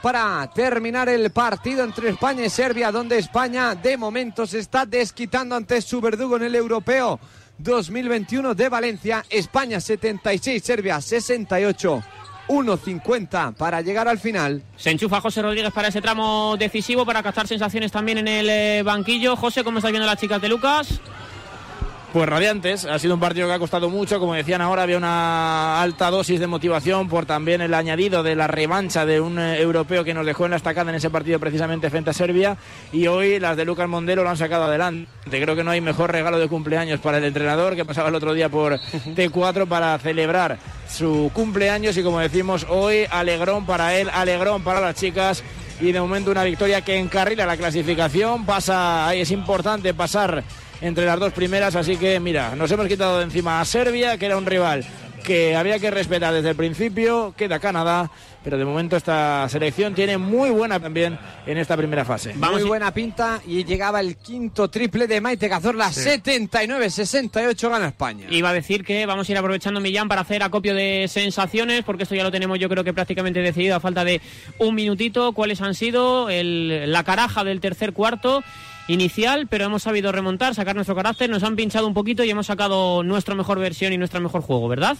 para terminar el partido entre España y Serbia, donde España de momento se está desquitando ante su verdugo en el europeo 2021 de Valencia. España 76, Serbia 68. 1.50 para llegar al final. Se enchufa José Rodríguez para ese tramo decisivo, para captar sensaciones también en el eh, banquillo. José, ¿cómo estás viendo las chicas de Lucas? Pues radiantes, ha sido un partido que ha costado mucho, como decían ahora, había una alta dosis de motivación por también el añadido de la revancha de un eh, europeo que nos dejó en la estacada en ese partido precisamente frente a Serbia. Y hoy las de Lucas Mondelo lo han sacado adelante. Creo que no hay mejor regalo de cumpleaños para el entrenador que pasaba el otro día por T4 para celebrar su cumpleaños. Y como decimos hoy, alegrón para él, alegrón para las chicas. Y de momento una victoria que encarrila la clasificación, pasa, ahí es importante pasar entre las dos primeras, así que mira, nos hemos quitado de encima a Serbia, que era un rival que había que respetar desde el principio, queda Canadá, pero de momento esta selección tiene muy buena también en esta primera fase. muy buena pinta y llegaba el quinto triple de Maite Cazorla, 79-68 gana España. Iba a decir que vamos a ir aprovechando Millán para hacer acopio de sensaciones, porque esto ya lo tenemos yo creo que prácticamente decidido a falta de un minutito, cuáles han sido la caraja del tercer cuarto inicial, pero hemos sabido remontar, sacar nuestro carácter, nos han pinchado un poquito y hemos sacado nuestra mejor versión y nuestro mejor juego, ¿verdad?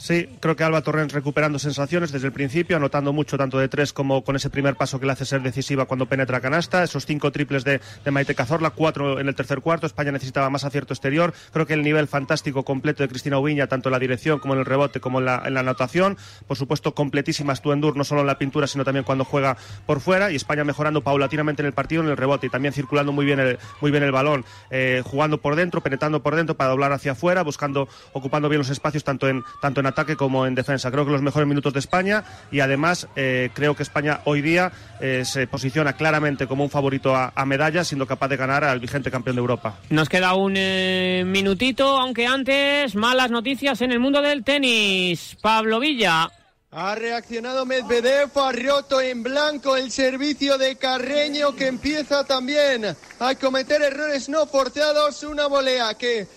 Sí, creo que Alba Torrens recuperando sensaciones desde el principio, anotando mucho tanto de tres como con ese primer paso que le hace ser decisiva cuando penetra canasta. Esos cinco triples de, Maite Cazorla, cuatro en el tercer cuarto. España necesitaba más acierto exterior. Creo que el nivel fantástico completo de Cristina Ubiña, tanto en la dirección como en el rebote como en la, anotación. Por supuesto, completísima Stuendur, no solo en la pintura, sino también cuando juega por fuera. Y España mejorando paulatinamente en el partido, en el rebote y también circulando muy bien el, muy bien el balón, eh, jugando por dentro, penetrando por dentro para doblar hacia afuera, buscando, ocupando bien los espacios tanto en, tanto en ataque como en defensa. Creo que los mejores minutos de España y además eh, creo que España hoy día eh, se posiciona claramente como un favorito a, medalla, siendo capaz de ganar al vigente campeón de Europa. Nos queda un eh, minutito, aunque antes malas noticias en el mundo del tenis. Pablo Villa. Ha reaccionado Medvedev, ha roto en blanco el servicio de Carreño que empieza también a cometer errores no forzados. Una volea que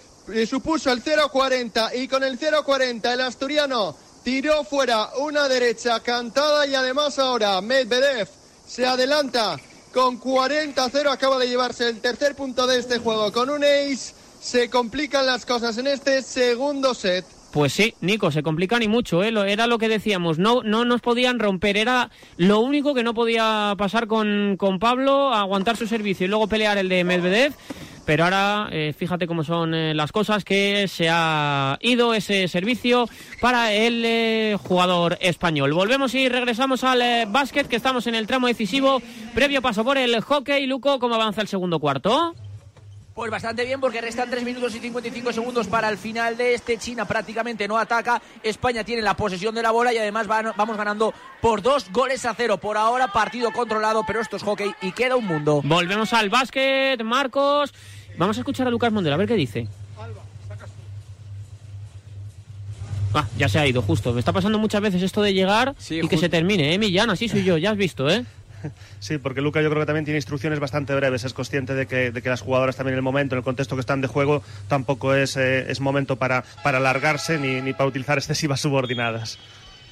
supuso el 0-40 y con el 0-40 el asturiano tiró fuera una derecha cantada y además ahora Medvedev se adelanta con 40-0, acaba de llevarse el tercer punto de este juego con un ace, se complican las cosas en este segundo set. Pues sí, Nico, se complican y mucho, ¿eh? era lo que decíamos, no, no nos podían romper, era lo único que no podía pasar con, con Pablo, aguantar su servicio y luego pelear el de Medvedev. Pero ahora, eh, fíjate cómo son eh, las cosas, que se ha ido ese servicio para el eh, jugador español. Volvemos y regresamos al básquet, que estamos en el tramo decisivo. Previo paso por el hockey. Luco, ¿cómo avanza el segundo cuarto? Pues bastante bien porque restan 3 minutos y 55 segundos para el final de este. China prácticamente no ataca. España tiene la posesión de la bola y además vamos ganando por dos goles a cero. Por ahora partido controlado, pero esto es hockey y queda un mundo. Volvemos al básquet, Marcos. Vamos a escuchar a Lucas Mondel, a ver qué dice. Ah, ya se ha ido, justo. Me está pasando muchas veces esto de llegar y que se termine, ¿eh, Millán? Así soy yo, ya has visto, ¿eh? Sí, porque Luca yo creo que también tiene instrucciones bastante breves. Es consciente de que, de que las jugadoras también en el momento, en el contexto que están de juego, tampoco es, eh, es momento para, para alargarse ni, ni para utilizar excesivas subordinadas.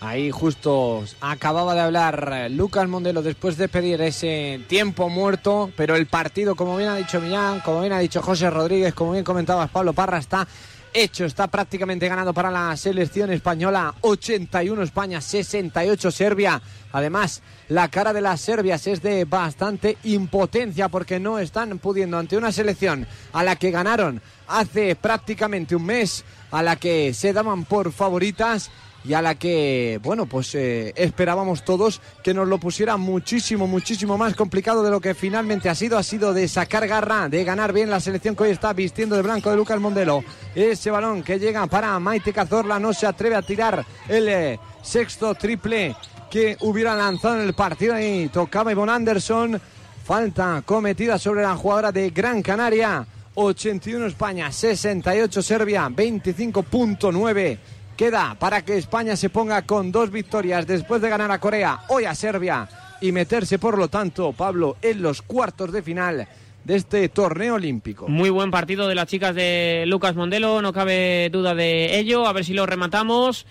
Ahí justo acababa de hablar eh, Lucas Mondelo después de pedir ese tiempo muerto, pero el partido, como bien ha dicho Millán, como bien ha dicho José Rodríguez, como bien comentabas Pablo Parra, está hecho, está prácticamente ganado para la selección española. 81 España, 68 Serbia. Además, la cara de las serbias es de bastante impotencia porque no están pudiendo ante una selección a la que ganaron hace prácticamente un mes, a la que se daban por favoritas y a la que, bueno, pues eh, esperábamos todos que nos lo pusiera muchísimo, muchísimo más complicado de lo que finalmente ha sido. Ha sido de sacar garra, de ganar bien la selección que hoy está vistiendo de blanco de Lucas Mondelo. Ese balón que llega para Maite Cazorla no se atreve a tirar el eh, sexto triple que hubiera lanzado en el partido y tocaba Ivonne Anderson. Falta cometida sobre la jugadora de Gran Canaria. 81 España, 68 Serbia, 25.9 queda para que España se ponga con dos victorias después de ganar a Corea, hoy a Serbia y meterse, por lo tanto, Pablo, en los cuartos de final de este torneo olímpico. Muy buen partido de las chicas de Lucas Mondelo, no cabe duda de ello. A ver si lo rematamos.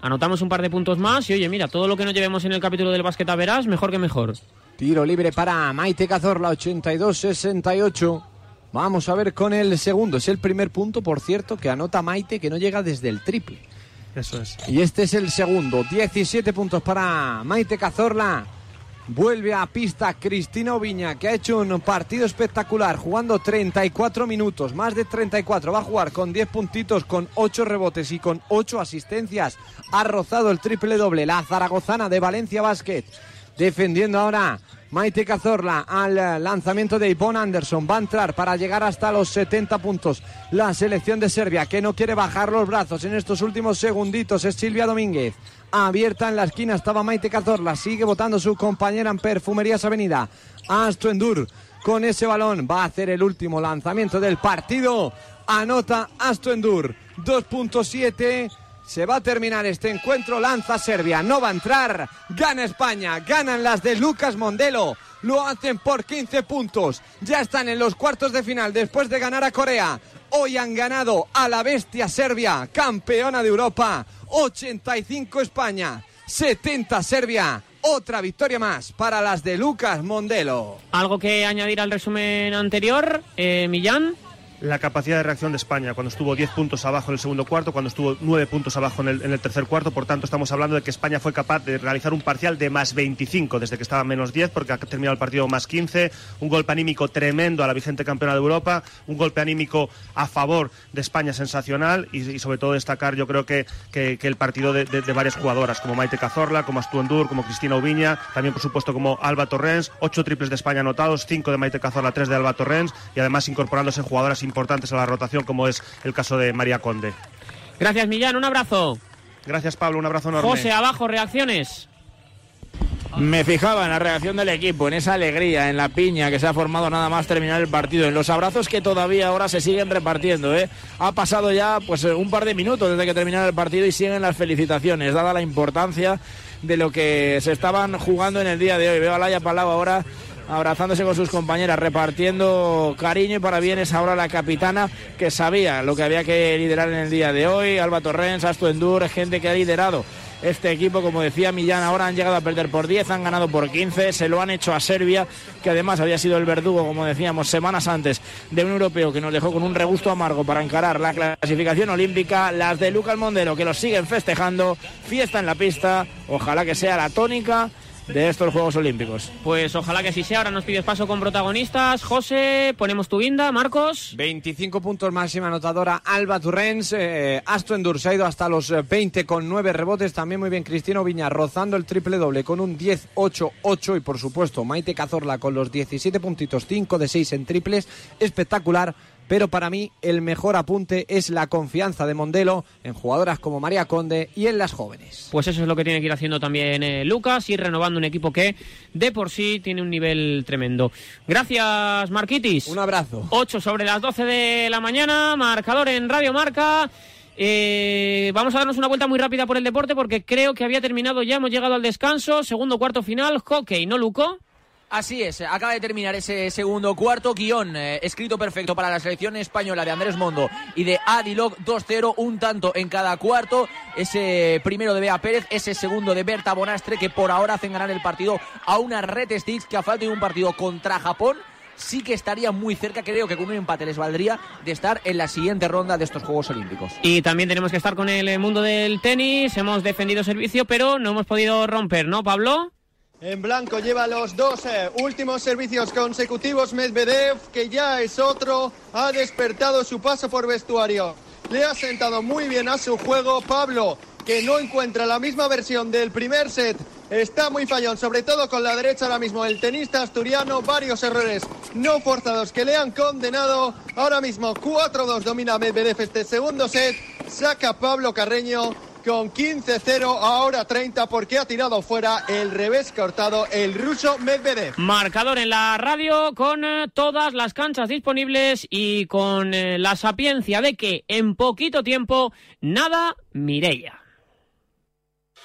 anotamos un par de puntos más y oye, mira, todo lo que nos llevemos en el capítulo del básquet a verás, mejor que mejor. Tiro libre para Maite Cazorla, 82-68. Vamos a ver con el segundo. Es el primer punto, por cierto, que anota Maite, que no llega desde el triple. Eso es. Y este es el segundo. 17 puntos para Maite Cazorla. Vuelve a pista Cristina Oviña, que ha hecho un partido espectacular, jugando 34 minutos, más de 34. Va a jugar con 10 puntitos, con 8 rebotes y con 8 asistencias. Ha rozado el triple doble. La zaragozana de Valencia Basket. Defendiendo ahora Maite Cazorla al lanzamiento de Ivonne Anderson. Va a entrar para llegar hasta los 70 puntos. La selección de Serbia que no quiere bajar los brazos en estos últimos segunditos es Silvia Domínguez. Abierta en la esquina estaba Maite Cazorla. Sigue votando su compañera en Perfumerías Avenida. Astro Endur con ese balón. Va a hacer el último lanzamiento del partido. Anota Astro Endur. 2.7. Se va a terminar este encuentro, lanza Serbia, no va a entrar, gana España, ganan las de Lucas Mondelo, lo hacen por 15 puntos, ya están en los cuartos de final después de ganar a Corea, hoy han ganado a la bestia Serbia, campeona de Europa, 85 España, 70 Serbia, otra victoria más para las de Lucas Mondelo. ¿Algo que añadir al resumen anterior, eh, Millán? La capacidad de reacción de España cuando estuvo 10 puntos abajo en el segundo cuarto, cuando estuvo 9 puntos abajo en el, en el, tercer cuarto. Por tanto, estamos hablando de que España fue capaz de realizar un parcial de más 25 desde que estaba menos 10, porque ha terminado el partido más 15. Un golpe anímico tremendo a la vigente campeona de Europa, un golpe anímico a favor de España sensacional y, y sobre todo destacar, yo creo que, que, que el partido de, de, de, varias jugadoras, como Maite Cazorla, como Astuendur, como Cristina Ubiña, también por supuesto como Alba Torrens, 8 triples de España anotados, 5 de Maite Cazorla, 3 de Alba Torrens y además incorporándose jugadoras importantes a la rotación como es el caso de María Conde. Gracias, Millán. Un abrazo. Gracias, Pablo. Un abrazo enorme. José, abajo, reacciones. Me fijaba en la reacción del equipo, en esa alegría, en la piña que se ha formado nada más terminar el partido, en los abrazos que todavía ahora se siguen repartiendo. ¿eh? Ha pasado ya pues un par de minutos desde que terminara el partido y siguen las felicitaciones, dada la importancia de lo que se estaban jugando en el día de hoy. Veo a Laia Palau ahora abrazándose con sus compañeras, repartiendo cariño y parabienes ahora la capitana que sabía lo que había que liderar en el día de hoy. Alba Torrens, Astu Endur, gente que ha liderado este equipo, como decía Millán, ahora han llegado a perder por 10, han ganado por 15, se lo han hecho a Serbia, que además había sido el verdugo, como decíamos, semanas antes de un europeo que nos dejó con un regusto amargo para encarar la clasificación olímpica, las de Lucas Mondelo, que los siguen festejando, fiesta en la pista, ojalá que sea la tónica de estos Juegos Olímpicos. Pues ojalá que así sea. Ahora nos pides paso con protagonistas. José, ponemos tu guinda. Marcos. 25 puntos máxima anotadora Alba Turrens. Eh, Astro Endur se ha ido hasta los 20 con 9 rebotes. También muy bien Cristino Viña rozando el triple doble con un 10-8-8. Y por supuesto Maite Cazorla con los 17 puntitos, 5 de 6 en triples. Espectacular pero para mí el mejor apunte es la confianza de Mondelo en jugadoras como María Conde y en las jóvenes. Pues eso es lo que tiene que ir haciendo también eh, Lucas, ir renovando un equipo que de por sí tiene un nivel tremendo. Gracias, Marquitis. Un abrazo. 8 sobre las 12 de la mañana, marcador en Radio Marca. Eh, vamos a darnos una vuelta muy rápida por el deporte porque creo que había terminado ya, hemos llegado al descanso, segundo cuarto final, hockey, ¿no, Luco? Así es, acaba de terminar ese segundo cuarto guion eh, escrito perfecto para la selección española de Andrés Mondo y de Adiloc 2-0, un tanto en cada cuarto. Ese primero de Bea Pérez, ese segundo de Berta Bonastre que por ahora hacen ganar el partido a una Red Sticks que a falta de un partido contra Japón sí que estaría muy cerca, creo que con un empate les valdría de estar en la siguiente ronda de estos Juegos Olímpicos. Y también tenemos que estar con el mundo del tenis, hemos defendido servicio, pero no hemos podido romper, ¿no, Pablo? En blanco lleva los dos eh, últimos servicios consecutivos Medvedev, que ya es otro, ha despertado su paso por vestuario. Le ha sentado muy bien a su juego Pablo, que no encuentra la misma versión del primer set. Está muy fallón, sobre todo con la derecha ahora mismo. El tenista asturiano, varios errores no forzados que le han condenado. Ahora mismo 4-2 domina Medvedev este segundo set. Saca Pablo Carreño con 15-0, ahora 30 porque ha tirado fuera el revés cortado el ruso Medvedev. Marcador en la radio con eh, todas las canchas disponibles y con eh, la sapiencia de que en poquito tiempo nada Mireia.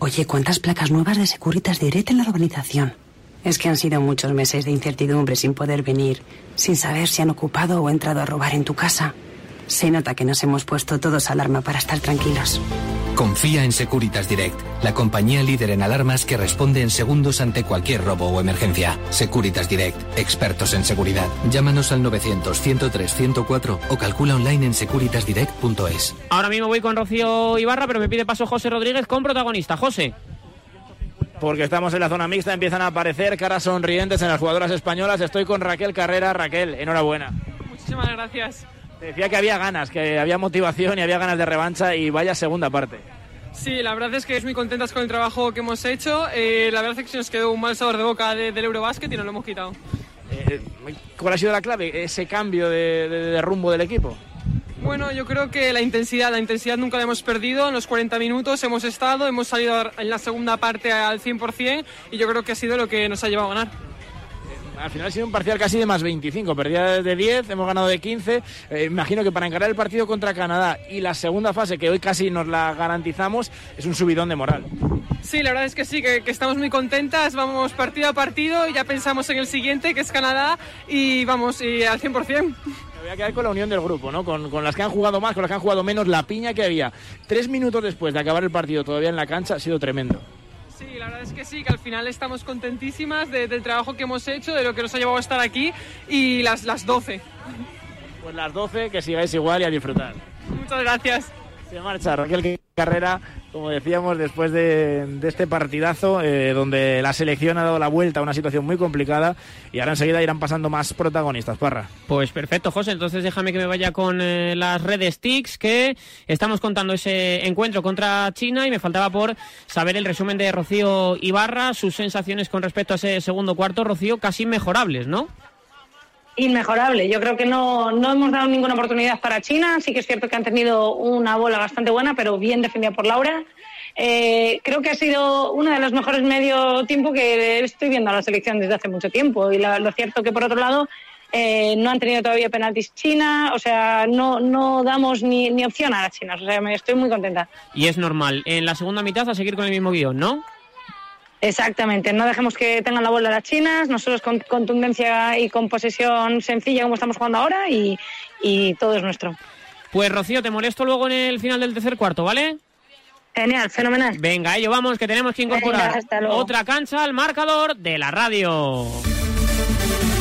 Oye, ¿cuántas placas nuevas de Securitas Direct en la urbanización? Es que han sido muchos meses de incertidumbre sin poder venir, sin saber si han ocupado o entrado a robar en tu casa. Se nota que nos hemos puesto todos alarma para estar tranquilos. Confía en Securitas Direct, la compañía líder en alarmas que responde en segundos ante cualquier robo o emergencia. Securitas Direct, expertos en seguridad. Llámanos al 900-103-104 o calcula online en securitasdirect.es. Ahora mismo voy con Rocío Ibarra, pero me pide paso José Rodríguez con protagonista. José. Porque estamos en la zona mixta, empiezan a aparecer caras sonrientes en las jugadoras españolas. Estoy con Raquel Carrera. Raquel, enhorabuena. Muchísimas gracias. Decía que había ganas, que había motivación y había ganas de revancha y vaya segunda parte. Sí, la verdad es que es muy contentas con el trabajo que hemos hecho. Eh, la verdad es que se nos quedó un mal sabor de boca del Eurobásquet y nos lo hemos quitado. Eh, ¿Cuál ha sido la clave? Ese cambio de, de, de, rumbo del equipo. Bueno, yo creo que la intensidad, la intensidad nunca la hemos perdido. En los 40 minutos hemos estado, hemos salido en la segunda parte al 100% y yo creo que ha sido lo que nos ha llevado a ganar al final ha sido un parcial casi de más 25. Perdía de 10, hemos ganado de 15. Eh, imagino que para encarar el partido contra Canadá y la segunda fase, que hoy casi nos la garantizamos, es un subidón de moral. Sí, la verdad es que sí, que, que, estamos muy contentas. Vamos partido a partido y ya pensamos en el siguiente, que es Canadá, y vamos, y al 100%. Me voy a quedar con la unión del grupo, ¿no? Con, con, las que han jugado más, con las que han jugado menos, la piña que había. Tres minutos después de acabar el partido todavía en la cancha ha sido tremendo. Sí, la verdad es que sí, que al final estamos contentísimas de, del trabajo que hemos hecho, de lo que nos ha llevado a estar aquí y las, las 12. Pues las 12, que sigáis igual y a disfrutar. Muchas gracias. Se marcha Raquel Carrera, como decíamos, después de, este partidazo, eh, donde la selección ha dado la vuelta a una situación muy complicada y ahora enseguida irán pasando más protagonistas. Parra. Pues perfecto, José. Entonces déjame que me vaya con eh, las redes TICs, que estamos contando ese encuentro contra China y me faltaba por saber el resumen de Rocío Ibarra, sus sensaciones con respecto a ese segundo cuarto, Rocío, casi mejorables, ¿no? Inmejorable. Yo creo que no, no hemos dado ninguna oportunidad para China. Sí que es cierto que han tenido una bola bastante buena, pero bien defendida por Laura. Eh, creo que ha sido uno de los mejores medio tiempo que estoy viendo a la selección desde hace mucho tiempo. Y la, lo cierto que, por otro lado, eh, no han tenido todavía penaltis China, o sea, no, no damos ni, ni opción a las chinas. O sea, me estoy muy contenta. Y es normal. En la segunda mitad a seguir con el mismo guion, ¿no? Exactamente, no dejemos que tengan la bola las chinas, nosotros con contundencia y con posesión sencilla como estamos jugando ahora y, y todo es nuestro. Pues Rocío, te molesto luego en el final del tercer cuarto, ¿vale? Genial, fenomenal. Venga, ello vamos, que tenemos que incorporar Venga, otra cancha al marcador de la radio.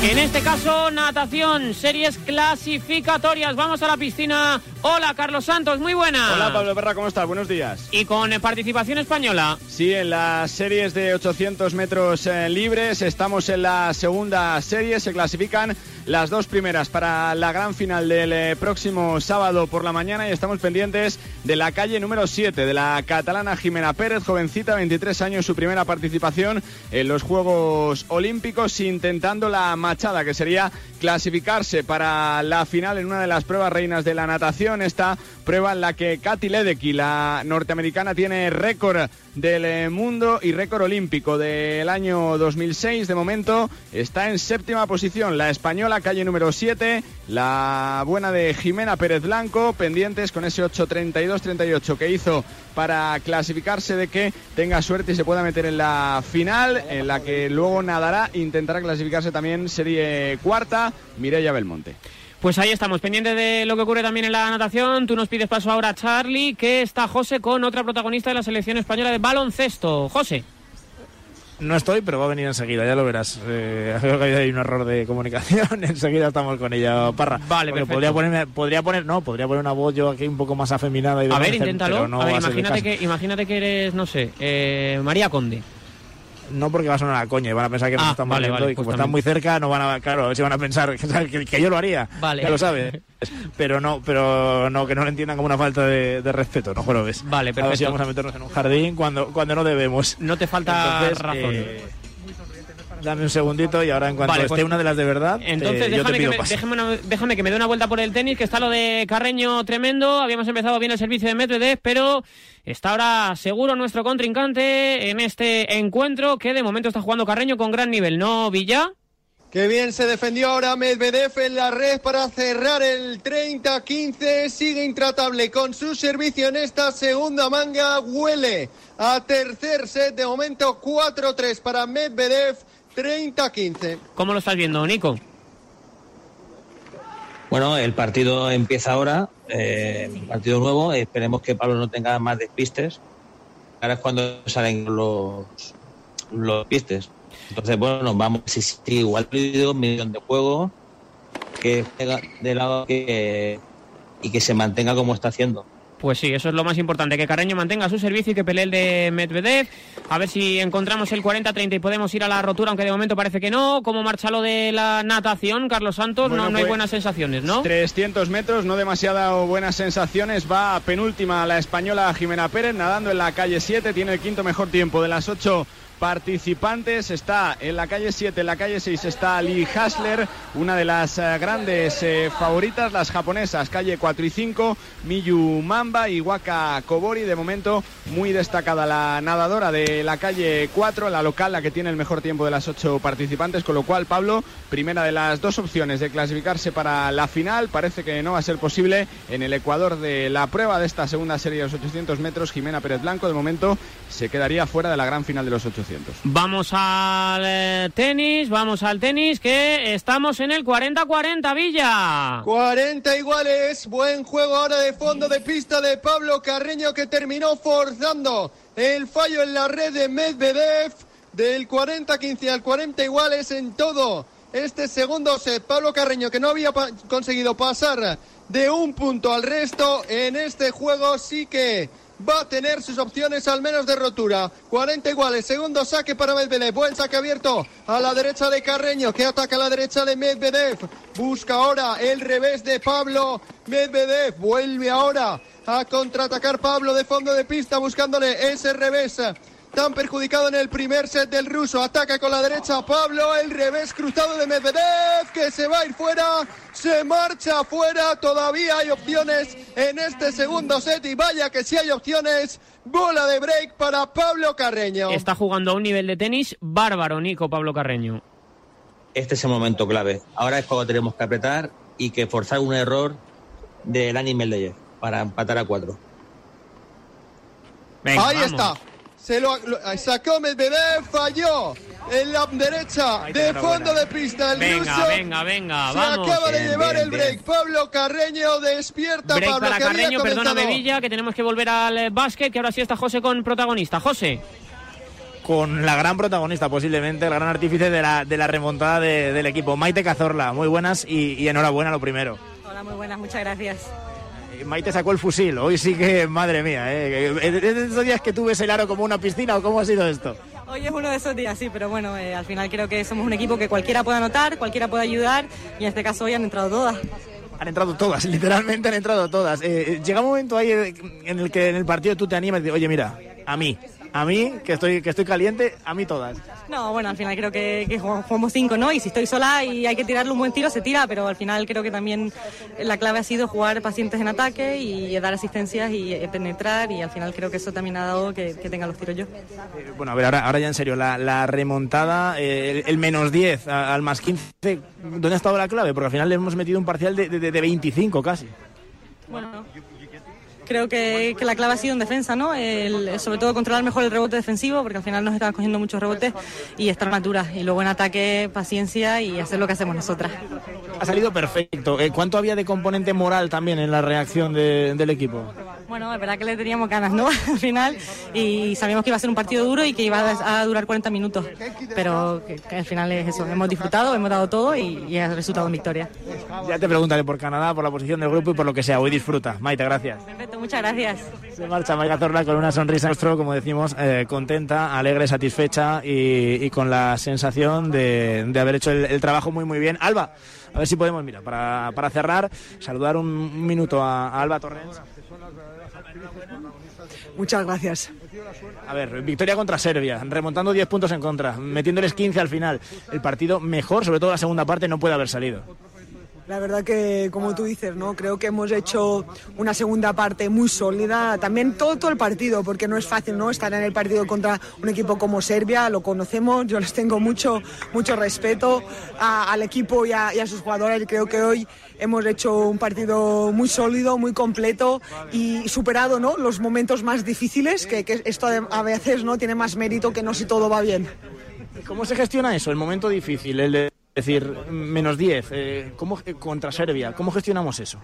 En este caso, natación, series clasificatorias. Vamos a la piscina. Hola, Carlos Santos, muy buena. Hola, Pablo Perra, ¿cómo estás? Buenos días. Y con eh, participación española. Sí, en las series de 800 metros eh, libres estamos en la segunda serie. Se clasifican las dos primeras para la gran final del eh, próximo sábado por la mañana y estamos pendientes de la calle número 7 de la catalana Jimena Pérez, jovencita, 23 años, su primera participación en los Juegos Olímpicos, intentando la machada que sería clasificarse para la final en una de las pruebas reinas de la natación. Esta prueba en la que Katy Ledecky, la norteamericana, tiene récord del mundo y récord olímpico del año 2006. De momento está en séptima posición la española, calle número 7, la buena de Jimena Pérez Blanco, pendientes con ese 8.32-38 que hizo para clasificarse de que tenga suerte y se pueda meter en la final, en la que luego nadará, intentará clasificarse también serie cuarta, Mireia Belmonte. Pues ahí estamos, pendientes de lo que ocurre también en la natación. Tú nos pides paso ahora, Charlie, que está José con otra protagonista de la selección española de baloncesto. José. No estoy, pero va a venir enseguida, ya lo verás. Eh, creo que hay un error de comunicación. enseguida estamos con ella, Parra. Vale, perfecto. podría ponerme, podría poner, no, podría poner una voz yo aquí un poco más afeminada y A ver, inténtalo. pero no a ver, imagínate que, imagínate que eres, no sé, eh, María Conde. No porque va a sonar a coña y van a pensar que nos Ah, están vale, valiendo vale, y como están muy cerca no van a, claro, a ver si van a pensar que, yo lo haría. Vale. Ya lo sabes. Pero no, pero no, que no lo entiendan como una falta de, de respeto, no ves. Vale, ver si vamos a meternos en un jardín cuando, cuando no debemos. No te falta Entonces, razón. eh, dame un segundito y ahora en cuanto Vale, esté pues, una de las de verdad, te- Entonces, yo te déjame, que me, paso. déjame, una- déjame que me dé una vuelta por el tenis, que está lo de Carreño tremendo. Habíamos empezado bien el servicio de Medvedev, pero está ahora seguro nuestro contrincante en este encuentro, que de momento está jugando Carreño con gran nivel, ¿no, Villa? Qué bien se defendió ahora Medvedev en la red para cerrar el 30-15. Sigue intratable con su servicio en esta segunda manga. Huele a tercer set. De momento 4-3 para Medvedev. 30-15. ¿Cómo lo estás viendo, Nico? Bueno, el partido empieza ahora, eh, partido nuevo. Esperemos que Pablo no tenga más despistes. Ahora es cuando salen los, los pistes. Entonces, bueno, vamos, si sí, igual un millón de juego, que juega de lado que, y que se mantenga como está haciendo. Pues sí, eso es lo más importante, que Carreño mantenga su servicio y que pelee el de Medvedev. A ver si encontramos el 40-30 y podemos ir a la rotura, aunque de momento parece que no. ¿Cómo marcha lo de la natación, Carlos Santos? Bueno, no, no hay pues, buenas sensaciones, ¿no? 300 metros, no demasiado buenas sensaciones. Va penúltima la española Jimena Pérez nadando en la calle 7. Tiene el quinto mejor tiempo de las ocho participantes. Está en la calle 7, en la calle 6 está Lee Hasler, una de las eh, grandes eh, favoritas, las japonesas, calle 4 y 5, Miyu Mamba y Waka Kobori. De momento, muy destacada la nadadora de la calle 4, la local, la que tiene el mejor tiempo de las ocho participantes. Con lo cual, Pablo, primera de las dos opciones de clasificarse para la final. Parece que no va a ser posible en el Ecuador de la prueba de esta segunda serie de los 800 metros. Jimena Pérez Blanco, de momento, se quedaría fuera de la gran final de los 800. Vamos al eh, tenis, vamos al tenis, que estamos en el 40-40, Villa. 40 iguales, buen juego ahora de fondo de pista de Pablo Carreño que terminó forzando el fallo en la red de Medvedev del 40-15 al 40 iguales en todo este segundo set. Pablo Carreño que no había pa- conseguido pasar de un punto al resto en este juego sí que va a tener sus opciones al menos de rotura. 40 iguales, segundo saque para Medvedev, buen saque abierto a la derecha de Carreño que ataca a la derecha de Medvedev. Busca ahora el revés de Pablo Medvedev, vuelve ahora a contraatacar Pablo de fondo de pista buscándole ese revés. Tan perjudicado en el primer set del ruso. Ataca con la derecha Pablo. El revés cruzado de Medvedev. Que se va a ir fuera. Se marcha fuera. Todavía hay opciones en este segundo set. Y vaya que sí hay opciones. Bola de break para Pablo Carreño. Está jugando a un nivel de tenis bárbaro, Nico Pablo Carreño. Este es el momento clave. Ahora es cuando tenemos que apretar y que forzar un error del Ani Medvedev para empatar a cuatro. Ahí está. Se lo, lo- sacó Medvedev. Falló. En la derecha de fondo de pista. El Venga, ruso venga, venga, se vamos. acaba de Bien, llevar bien, el bien. break. Pablo Carreño despierta. Break Pablo, para que Carreño, perdóname comenzado. Villa, que tenemos que volver al eh, básquet, que ahora sí está José con protagonista. José. con la gran protagonista, posiblemente, el gran artífice de la, de la remontada de- del equipo, Maite Cazorla. Muy buenas y, y enhorabuena lo primero. Hola, muy buenas, muchas gracias. Eh, Maite sacó el fusil, hoy sí que, madre mía, ¿eh? ¿es de esos días que tú ves el aro como una piscina o cómo ha sido esto? Hoy es uno de esos días, sí, pero bueno, eh, al final creo que somos un equipo que cualquiera puede anotar, cualquiera puede ayudar y en este caso hoy han entrado todas. Han entrado todas, literalmente han entrado todas. Eh, eh, llega un momento ahí eh, en el que en el partido tú te animas y dices, oye, mira, a mí, a mí, que estoy, que estoy caliente, a mí todas. No, bueno, al final creo que, que jugamos cinco, ¿no? Y si estoy sola y hay que tirarle un buen tiro, se tira, pero al final creo que también la clave ha sido jugar pacientes en ataque y dar asistencias y eh, penetrar y al final creo que eso también ha dado que, que tenga los tiros yo. Eh, Bueno, a ver, ahora, ahora ya en serio, la, la remontada, eh, el, el menos 10 a- al más 15, ¿dónde ha estado la clave? Porque al final le hemos metido un parcial de, de, de 25 casi. Bueno, creo que, que la clave ha sido en defensa, ¿no? El- sobre todo controlar mejor el rebote defensivo, porque al final nos estaban cogiendo muchos rebotes y estar maduras. Y luego en ataque, paciencia y hacer lo que hacemos nosotras. Ha salido perfecto. Eh, ¿Cuánto había de componente moral también en la reacción de- del equipo? Bueno, es verdad que le teníamos ganas, ¿no? Al final, y sabíamos que iba a ser un partido duro y que iba a durar 40 minutos, pero que, que al final es eso, hemos disfrutado, hemos dado todo y, y ha resultado en victoria. Ya te preguntaré por Canadá, por la posición del grupo y por lo que sea. Hoy disfruta. Maite, gracias. Perfecto, muchas gracias. Se marcha Maite Zorla con una sonrisa como decimos, eh, contenta, alegre, satisfecha y, y con la sensación de, de haber hecho el, el trabajo muy, muy bien. Alba, a ver si podemos, mira, para, para cerrar, saludar un, un minuto a, a Alba Torrens. Muchas gracias. A ver, victoria contra Serbia, remontando 10 puntos en contra, metiéndoles 15 al final. El partido mejor, sobre todo la segunda parte, no puede haber salido. La verdad que, como tú dices, ¿no? Creo que hemos hecho una segunda parte muy sólida. También todo, todo el partido, porque no es fácil, ¿no? Estar en el partido contra un equipo como Serbia, lo conocemos, yo les tengo mucho, mucho respeto a- al equipo y a, y a sus jugadores. Creo que hoy hemos hecho un partido muy sólido, muy completo y superado, ¿no? Los momentos más difíciles, que, esto a veces, ¿no? Tiene más mérito que no si todo va bien. ¿Cómo se gestiona eso, el momento difícil, el de decir menos 10, eh, ¿cómo, eh, contra Serbia? ¿Cómo gestionamos eso?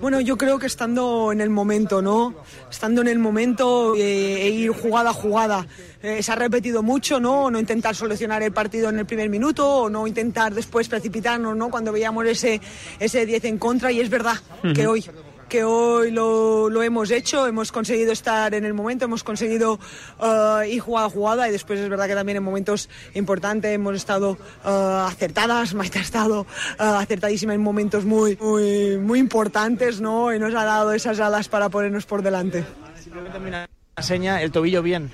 Bueno, yo creo que estando en el momento, ¿no? Estando en el momento eh, e ir jugada a jugada. Eh, se ha repetido mucho, ¿no? No intentar solucionar el partido en el primer minuto o no intentar después precipitarnos, ¿no? Cuando veíamos ese, ese 10 en contra y es verdad que hoy que hoy lo, lo hemos hecho, hemos conseguido estar en el momento, hemos conseguido eh, ir jugada jugada y después es verdad que también en momentos importantes hemos estado eh, acertadas, Maite ha estado eh, acertadísima en momentos muy, muy, muy importantes, ¿no? Y nos ha dado esas alas para ponernos por delante. Simplemente una seña, el tobillo bien.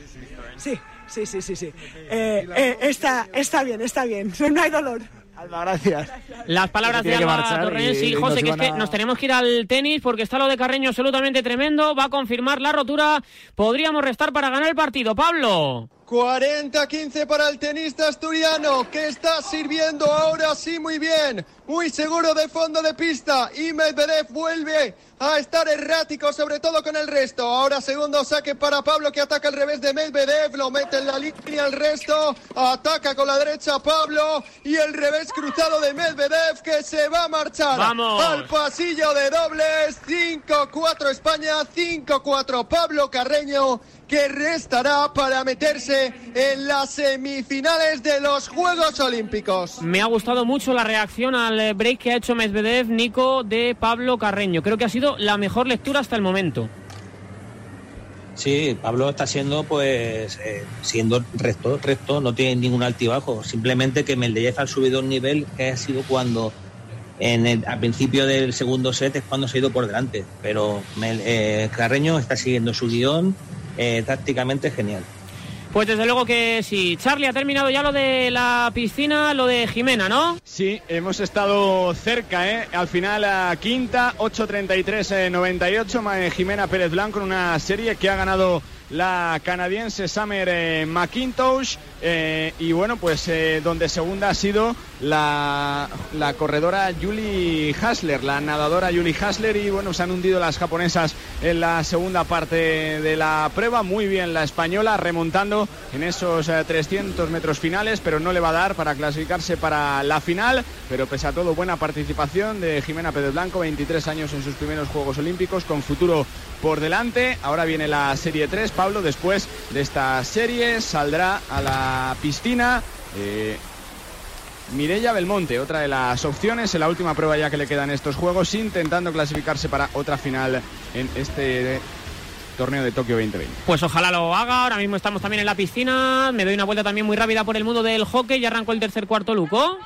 Sí, sí, sí, sí, sí. Eh, eh, está, está bien, está bien, no hay dolor. Alba, gracias. Las palabras de Alba Torrens y- José, nos que es que a- nos tenemos que ir al tenis porque está lo de Carreño absolutamente tremendo. Va a confirmar la rotura. Podríamos restar para ganar el partido. Pablo. 40-15 para el tenista asturiano que está sirviendo ahora sí muy bien, muy seguro de fondo de pista. Y Medvedev vuelve a estar errático sobre todo con el resto. Ahora segundo saque para Pablo que ataca al revés de Medvedev, lo mete en la línea al resto, ataca con la derecha Pablo. Y el revés cruzado de Medvedev que se va a marchar ¡Vamos! al pasillo de dobles. 5-4 España, 5-4 Pablo Carreño que restará para meterse en las semifinales de los Juegos Olímpicos. Me ha gustado mucho la reacción al eh, break que ha hecho Medvedev, Nico, de Pablo Carreño. Creo que ha sido la mejor lectura hasta el momento. Sí, Pablo está siendo, pues, eh, siendo recto, recto, no tiene ningún altibajo. Simplemente que Medvedev ha subido un nivel que ha sido cuando, en el, al principio del segundo set, es cuando se ha ido por delante. Pero Mel- eh, Carreño está siguiendo su guion eh, tácticamente genial. Pues desde luego que sí. Charlie ha terminado ya lo de la piscina, lo de Jimena, ¿no? Sí, hemos estado cerca, ¿eh? Al final a quinta, 8.33-98, Ma- Jimena Pérez Blanco en una serie que ha ganado la canadiense Summer eh, McIntosh eh, y bueno, pues eh, donde segunda ha sido la, la corredora Julie Hasler, la nadadora Julie Hasler. Y bueno, se han hundido las japonesas en la segunda parte de la prueba, muy bien la española remontando en esos eh, 300 metros finales, pero no le va a dar para clasificarse para la final, pero pese a todo buena participación de Jimena Pérez Blanco, 23 años en sus primeros Juegos Olímpicos, con futuro por delante. Ahora viene la Serie 3, Pablo, después de esta serie saldrá a la piscina. eh, Mirella Belmonte, otra de las opciones en la última prueba ya que le quedan estos juegos, intentando clasificarse para otra final en este torneo de Tokio 2020. Pues ojalá lo haga. Ahora mismo estamos también en la piscina. Me doy una vuelta también muy rápida por el mundo del hockey. Ya arrancó el tercer cuarto, Luco.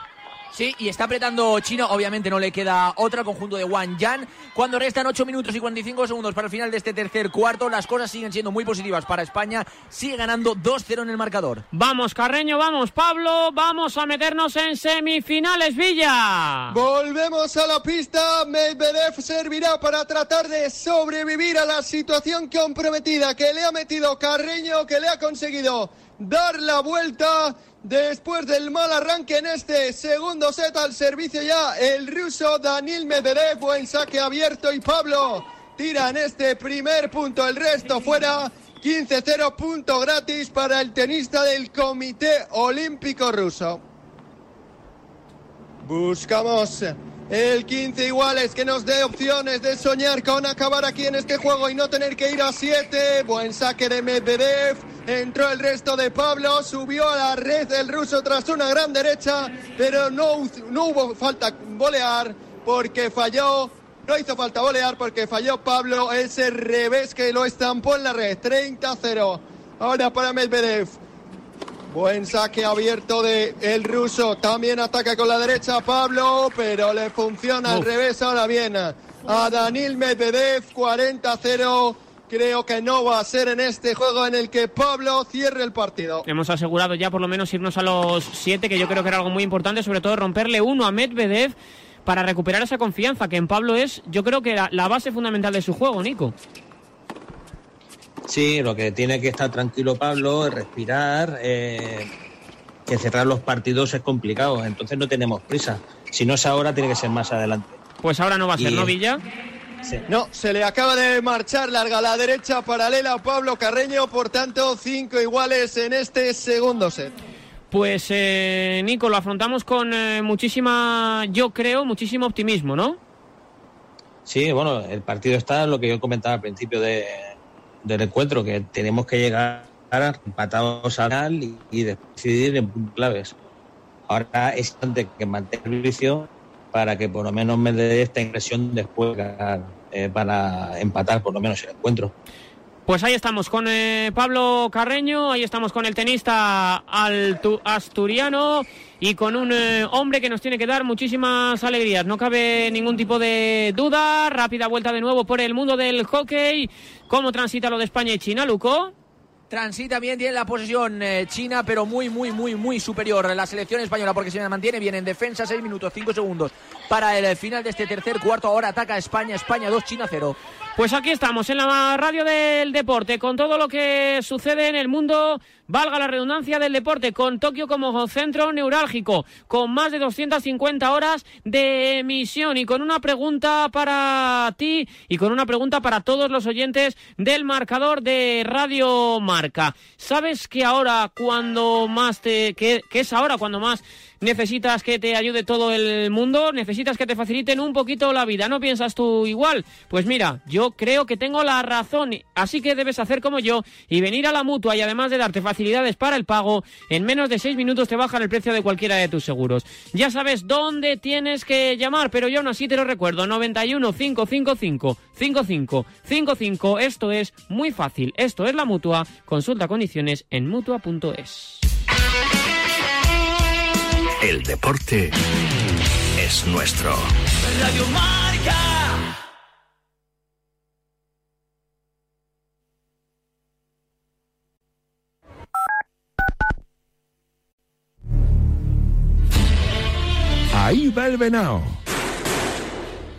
Sí, y está apretando Chino. Obviamente no le queda otra al conjunto de Wang Yan. Cuando restan 8 minutos y 45 segundos para el final de este tercer cuarto, las cosas siguen siendo muy positivas para España. Sigue ganando 2-0 en el marcador. Vamos, Carreño, vamos, Pablo. Vamos a meternos en semifinales, Villa. Volvemos a la pista. Medvedev servirá para tratar de sobrevivir a la situación comprometida que le ha metido Carreño, que le ha conseguido dar la vuelta después del mal arranque en este segundo set al servicio ya el ruso Daniel Medvedev, buen saque abierto y Pablo tira en este primer punto, el resto fuera. 15-0 punto gratis para el tenista del Comité Olímpico Ruso. Buscamos el 15 iguales que nos dé opciones de soñar con acabar aquí en este juego y no tener que ir a 7. Buen saque de Medvedev. Entró el resto de Pablo, subió a la red el ruso tras una gran derecha, pero no, hubo falta volear porque falló. No hizo falta volear porque falló Pablo ese revés que lo estampó en la red. 30-0. Ahora para Medvedev. Buen saque abierto de el ruso. También ataca con la derecha Pablo, pero le funciona al revés. Ahora bien, a Danil Medvedev, 40-0. Creo que no va a ser en este juego en el que Pablo cierre el partido. Hemos asegurado ya por lo menos irnos a los siete, que yo creo que era algo muy importante, sobre todo romperle uno a Medvedev para recuperar esa confianza que en Pablo es, yo creo que la, la base fundamental de su juego, Nico. Sí, lo que tiene que estar tranquilo Pablo es respirar, eh, que cerrar los partidos es complicado, entonces no tenemos prisa. Si no es ahora, tiene que ser más adelante. Pues ahora no va a ser, Y- ¿no, Villa? No, se le acaba de marchar larga la derecha paralela a Pablo Carreño, por tanto, cinco iguales en este segundo set. Pues, eh, Nico, lo afrontamos con eh, muchísima, yo creo, muchísimo optimismo, ¿no? Sí, bueno, el partido está en lo que yo comentaba al principio de- del encuentro, que tenemos que llegar empatados al final y, y decidir en puntos claves. Ahora es importante que mantenga el vicio para que por lo menos me dé esta impresión después eh, para empatar por lo menos el encuentro. Pues ahí estamos con eh, Pablo Carreño, ahí estamos con el tenista altu- asturiano y con un eh, hombre que nos tiene que dar muchísimas alegrías. No cabe ningún tipo de duda. Rápida vuelta de nuevo por el mundo del hockey. ¿Cómo transita lo de España y China, Luco? Transita bien, tiene la posesión eh, China, pero muy, muy, muy, muy superior la selección española porque se mantiene bien en defensa, 6 minutos, 5 segundos para el final de este tercer cuarto. Ahora ataca España, España 2, China 0. Pues aquí estamos en la radio del deporte con todo lo que sucede en el mundo, valga la redundancia del deporte, con Tokio como centro neurálgico, con más de 250 horas de emisión y con una pregunta para ti y con una pregunta para todos los oyentes del marcador de Radio Marca. ¿Sabes que ahora cuando más te que es ahora cuando más necesitas que te ayude todo el mundo, necesitas que te faciliten un poquito la vida, ¿no piensas tú igual? Pues mira, yo creo que tengo la razón, así que debes hacer como yo y venir a la mutua y además de darte facilidades para el pago, en menos de seis minutos te bajan el precio de cualquiera de tus seguros. Ya sabes dónde tienes que llamar, pero yo aún así te lo recuerdo, 91 555 55 55, esto es muy fácil, esto es la mutua, consulta condiciones en mutua.es. El deporte es nuestro. Radio Marca. Ahí va el venao.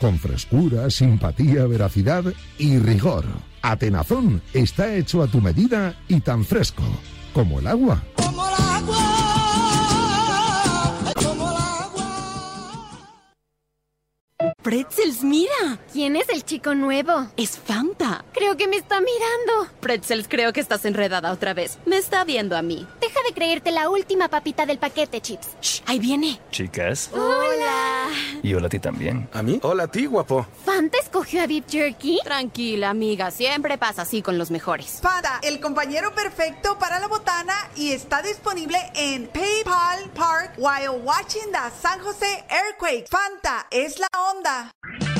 con frescura, simpatía, veracidad y rigor. Atenazón está hecho a tu medida y tan fresco como el agua. Pretzels, mira. ¿Quién es el chico nuevo? Es Fanta. Creo que me está mirando. Pretzels, creo que estás enredada otra vez. Me está viendo a mí. Deja de creerte la última papita del paquete, Chips. Shh, ahí viene. Chicas. Hola. Y hola a ti también. ¿A mí? Hola a ti, guapo. ¿Fanta escogió a Beef Jerky? Tranquila, amiga. Siempre pasa así con los mejores. Fanta, el compañero perfecto para la botana y está disponible en PayPal Park while watching the San Jose Earthquake. Fanta es la onda.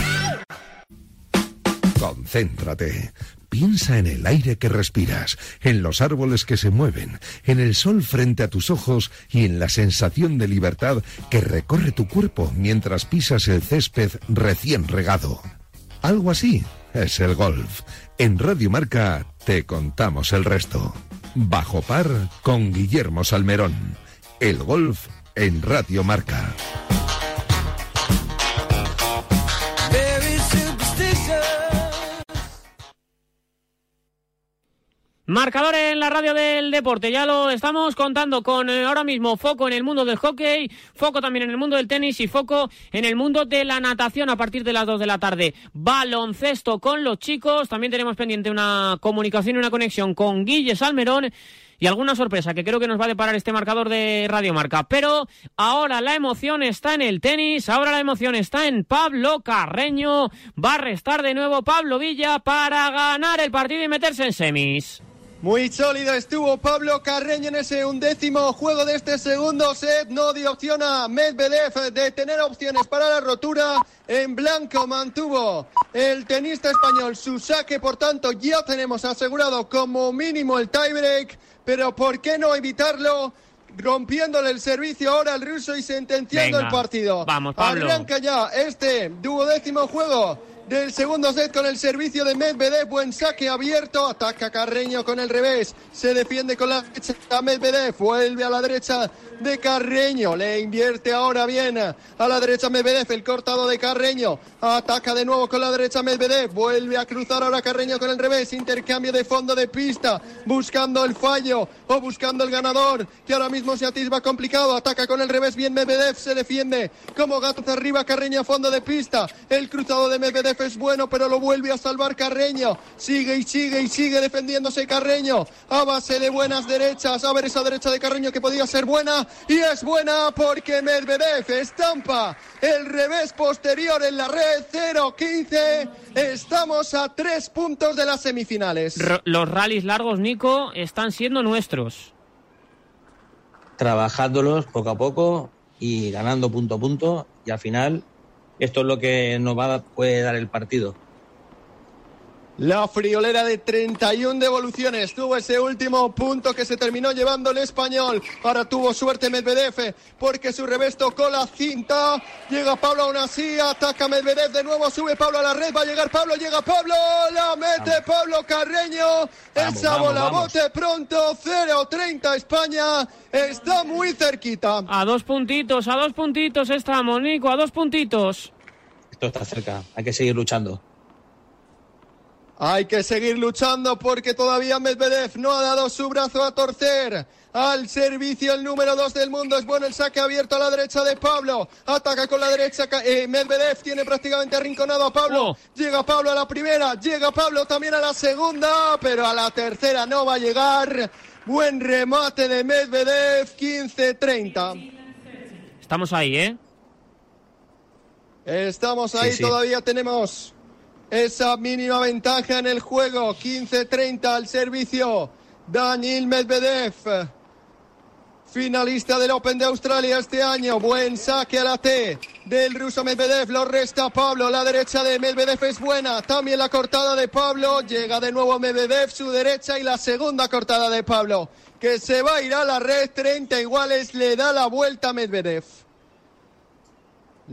Concéntrate. Piensa en el aire que respiras, en los árboles que se mueven, en el sol frente a tus ojos y en la sensación de libertad que recorre tu cuerpo mientras pisas el césped recién regado. Algo así es el golf. En Radio Marca te contamos el resto. Bajo par con Guillermo Salmerón. El golf en Radio Marca. Marcador en la radio del deporte, ya lo estamos contando con eh, ahora mismo foco en el mundo del hockey, foco también en el mundo del tenis y foco en el mundo de la natación a partir de las 2 de la tarde. Baloncesto con los chicos, también tenemos pendiente una comunicación y una conexión con Guille Salmerón y alguna sorpresa que creo que nos va a deparar este marcador de Radio Marca. Pero ahora la emoción está en el tenis, ahora la emoción está en Pablo Carreño. Va a restar de nuevo Pablo Villa para ganar el partido y meterse en semis. Muy sólido estuvo Pablo Carreño en ese undécimo juego de este segundo set. No dio opción a Medvedev de tener opciones para la rotura. En blanco mantuvo el tenista español su saque. Por tanto, ya tenemos asegurado como mínimo el tiebreak. Pero ¿por qué no evitarlo? Rompiéndole el servicio ahora al ruso y sentenciando Venga, el partido. vamos, Pablo. Arranca ya este duodécimo juego del segundo set con el servicio de Medvedev. Buen saque abierto. Ataca Carreño con el revés. Se defiende con la derecha Medvedev. Vuelve a la derecha de Carreño. Le invierte ahora bien a la derecha Medvedev. El cortado de Carreño. Ataca de nuevo con la derecha Medvedev. Vuelve a cruzar ahora Carreño con el revés. Intercambio de fondo de pista. Buscando el fallo o buscando el ganador. Que ahora mismo se atisba complicado. Ataca con el revés. Bien Medvedev. Se defiende como gato hacia arriba. Carreño a fondo de pista. El cruzado de Medvedev es bueno, pero lo vuelve a salvar Carreño. Sigue y sigue y sigue defendiéndose Carreño. A base de buenas derechas. A ver esa derecha de Carreño que podía ser buena. Y es buena porque Medvedev estampa el revés posterior en la red 0-15. Estamos a tres puntos de las semifinales. R- los rallies largos, Nico, están siendo nuestros. trabajándolos poco a poco y ganando punto a punto y al final esto es lo que nos va a, puede dar el partido. La friolera de 31 devoluciones tuvo ese último punto que se terminó llevando el español. Ahora tuvo suerte Medvedev porque su revés tocó la cinta. Llega Pablo aún así, ataca Medvedev de nuevo, sube Pablo a la red, va a llegar Pablo, llega Pablo, la mete Pablo Carreño. Esa vamos, bola vamos. bote pronto, 0-30 España. Está muy cerquita. A dos puntitos, a dos puntitos estamos, Nico, a dos puntitos. Esto está cerca, hay que seguir luchando. Hay que seguir luchando porque todavía Medvedev no ha dado su brazo a torcer. Al servicio el número 2 del mundo. Es bueno el saque abierto a la derecha de Pablo. Ataca con la derecha. eh, Medvedev tiene prácticamente arrinconado a Pablo. Llega Pablo a la primera. Llega Pablo también a la segunda. Pero a la tercera no va a llegar. Buen remate de Medvedev. 15-30. Estamos ahí, ¿eh? Estamos ahí, Sí, sí. todavía tenemos esa mínima ventaja en el juego. 15-30 al servicio. Daniel Medvedev, finalista del Open de Australia este año. Buen saque a la T del ruso Medvedev. Lo resta Pablo. La derecha de Medvedev es buena. También la cortada de Pablo. Llega de nuevo Medvedev, su derecha y la segunda cortada de Pablo. Que se va a ir a la red. 30 iguales. Le da la vuelta a Medvedev.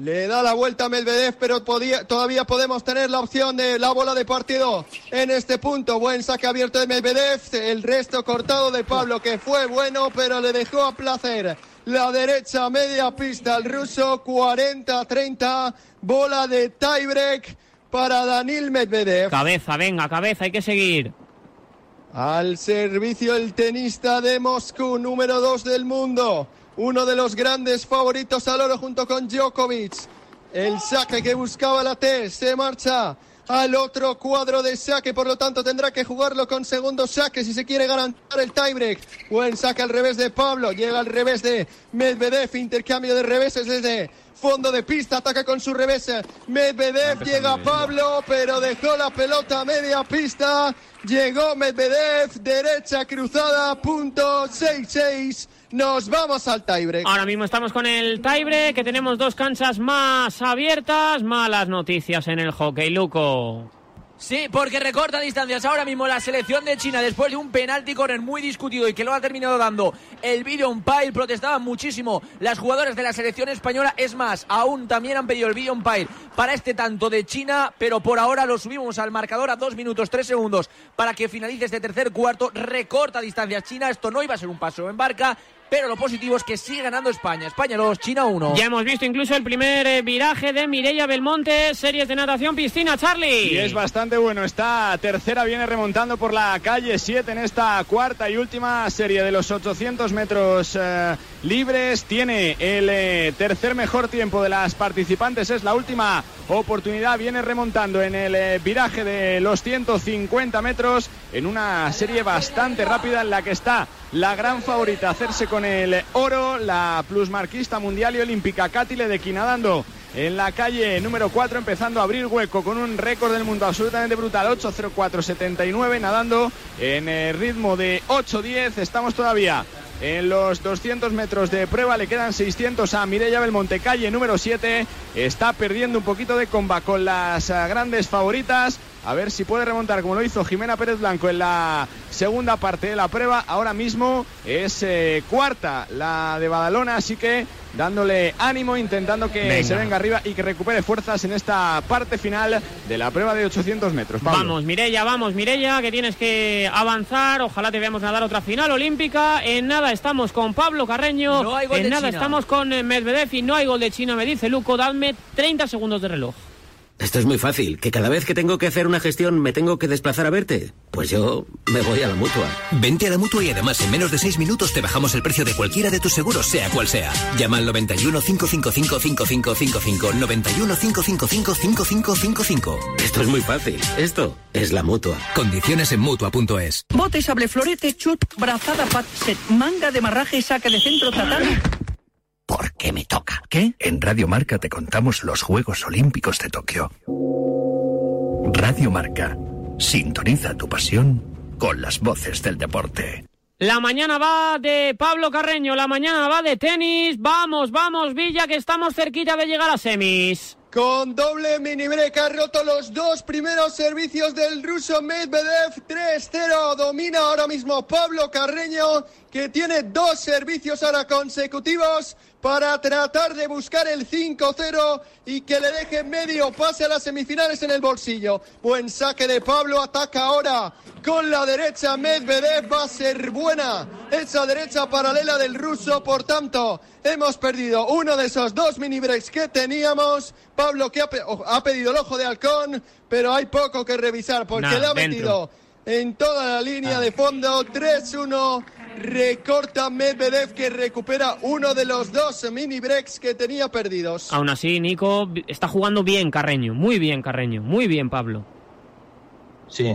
Le da la vuelta a Medvedev, pero podía- todavía podemos tener la opción de la bola de partido en este punto. Buen saque abierto de Medvedev, el resto cortado de Pablo, que fue bueno, pero le dejó a placer. La derecha media pista, el ruso 40-30, bola de tiebreak para Danil Medvedev. Cabeza, venga, cabeza, hay que seguir. Al servicio el tenista de Moscú, número 2 del mundo. Uno de los grandes favoritos al oro junto con Djokovic. El saque que buscaba la T se marcha al otro cuadro de saque, por lo tanto tendrá que jugarlo con segundo saque si se quiere garantizar el tiebreak. Buen saque al revés de Pablo, llega al revés de Medvedev, intercambio de reveses desde fondo de pista, ataca con su revés. Medvedev llega Pablo, pero dejó la pelota a media pista. Llegó Medvedev, derecha cruzada, punto 6-6. Nos vamos al tiebreak. Ahora mismo estamos con el Taibre, que tenemos dos canchas más abiertas. Malas noticias en el hockey, Luco. Sí, porque recorta distancias ahora mismo la selección de China después de un penalti corner muy discutido y que lo ha terminado dando el video umpire. Protestaban muchísimo las jugadoras de la selección española. Es más, aún también han pedido el video umpire para este tanto de China, pero por ahora lo subimos al marcador a dos minutos tres segundos para que finalice este tercer cuarto. Recorta distancias China. Esto no iba a ser un paso en barca. Pero lo positivo es que sigue ganando España. España 2, China 1. Ya hemos visto incluso el primer eh, viraje de Mireia Belmonte, series de natación piscina, Charlie. Y es bastante bueno. Esta tercera viene remontando por la calle 7 en esta cuarta y última serie de los 800 metros eh, libres. Tiene el eh, tercer mejor tiempo de las participantes. Es la última oportunidad. Viene remontando en el eh, viraje de los 150 metros en una serie bastante rápida en la que está la gran favorita hacerse con el oro, la plusmarquista mundial y olímpica Katy Ledecky nadando en la calle número 4, empezando a abrir hueco con un récord del mundo absolutamente brutal, 8.04.79, nadando en el ritmo de 8.10. Estamos todavía en los 200 metros de prueba, le quedan 600 a Mireia Belmonte, calle número 7. Está perdiendo un poquito de comba con las eh, grandes favoritas. A ver si puede remontar como lo hizo Jimena Pérez Blanco en la segunda parte de la prueba. Ahora mismo es eh, cuarta la de Badalona, así que dándole ánimo, intentando que Venga. se venga arriba y que recupere fuerzas en esta parte final de la prueba de 800 metros. Pablo. Vamos, Mireia, vamos, Mireia, que tienes que avanzar. Ojalá te veamos nadar otra final olímpica. En nada estamos con Pablo Carreño. No hay gol en de nada China. estamos con eh, Medvedev y no hay gol de China, me dice Luco. Dadme 30 segundos de reloj. Esto es muy fácil, que cada vez que tengo que hacer una gestión me tengo que desplazar a verte. Pues yo me voy a la mutua. Vente a la mutua y además en menos de 6 minutos te bajamos el precio de cualquiera de tus seguros, sea cual sea. Llama al 91 555 5555. 91 555 5555. Esto es muy fácil. Esto es la mutua. Condiciones en mutua.es. Bote, sable, florete, chut, brazada, pat, set, manga de marraje, saque de centro, tatami. Porque me toca. ¿Qué? En Radio Marca te contamos los Juegos Olímpicos de Tokio. Radio Marca. Sintoniza tu pasión con las voces del deporte. La mañana va de Pablo Carreño, la mañana va de tenis. Vamos, vamos, Villa, que estamos cerquita de llegar a semis. Con doble mini break ha roto los dos primeros servicios del ruso Medvedev 3-0. Domina ahora mismo Pablo Carreño, que tiene dos servicios ahora consecutivos para tratar de buscar el 5-0 y que le deje medio pase a las semifinales en el bolsillo. Buen saque de Pablo, ataca ahora con la derecha Medvedev, va a ser buena esa derecha paralela del ruso, por tanto hemos perdido uno de esos dos mini breaks que teníamos. Pablo que ha, pe- ha pedido el ojo de halcón, pero hay poco que revisar porque Nada, le ha dentro. metido en toda la línea de fondo 3-1. Recorta Medvedev que recupera uno de los dos mini breaks que tenía perdidos. Aún así, Nico está jugando bien Carreño, muy bien Carreño, muy bien Pablo. Sí,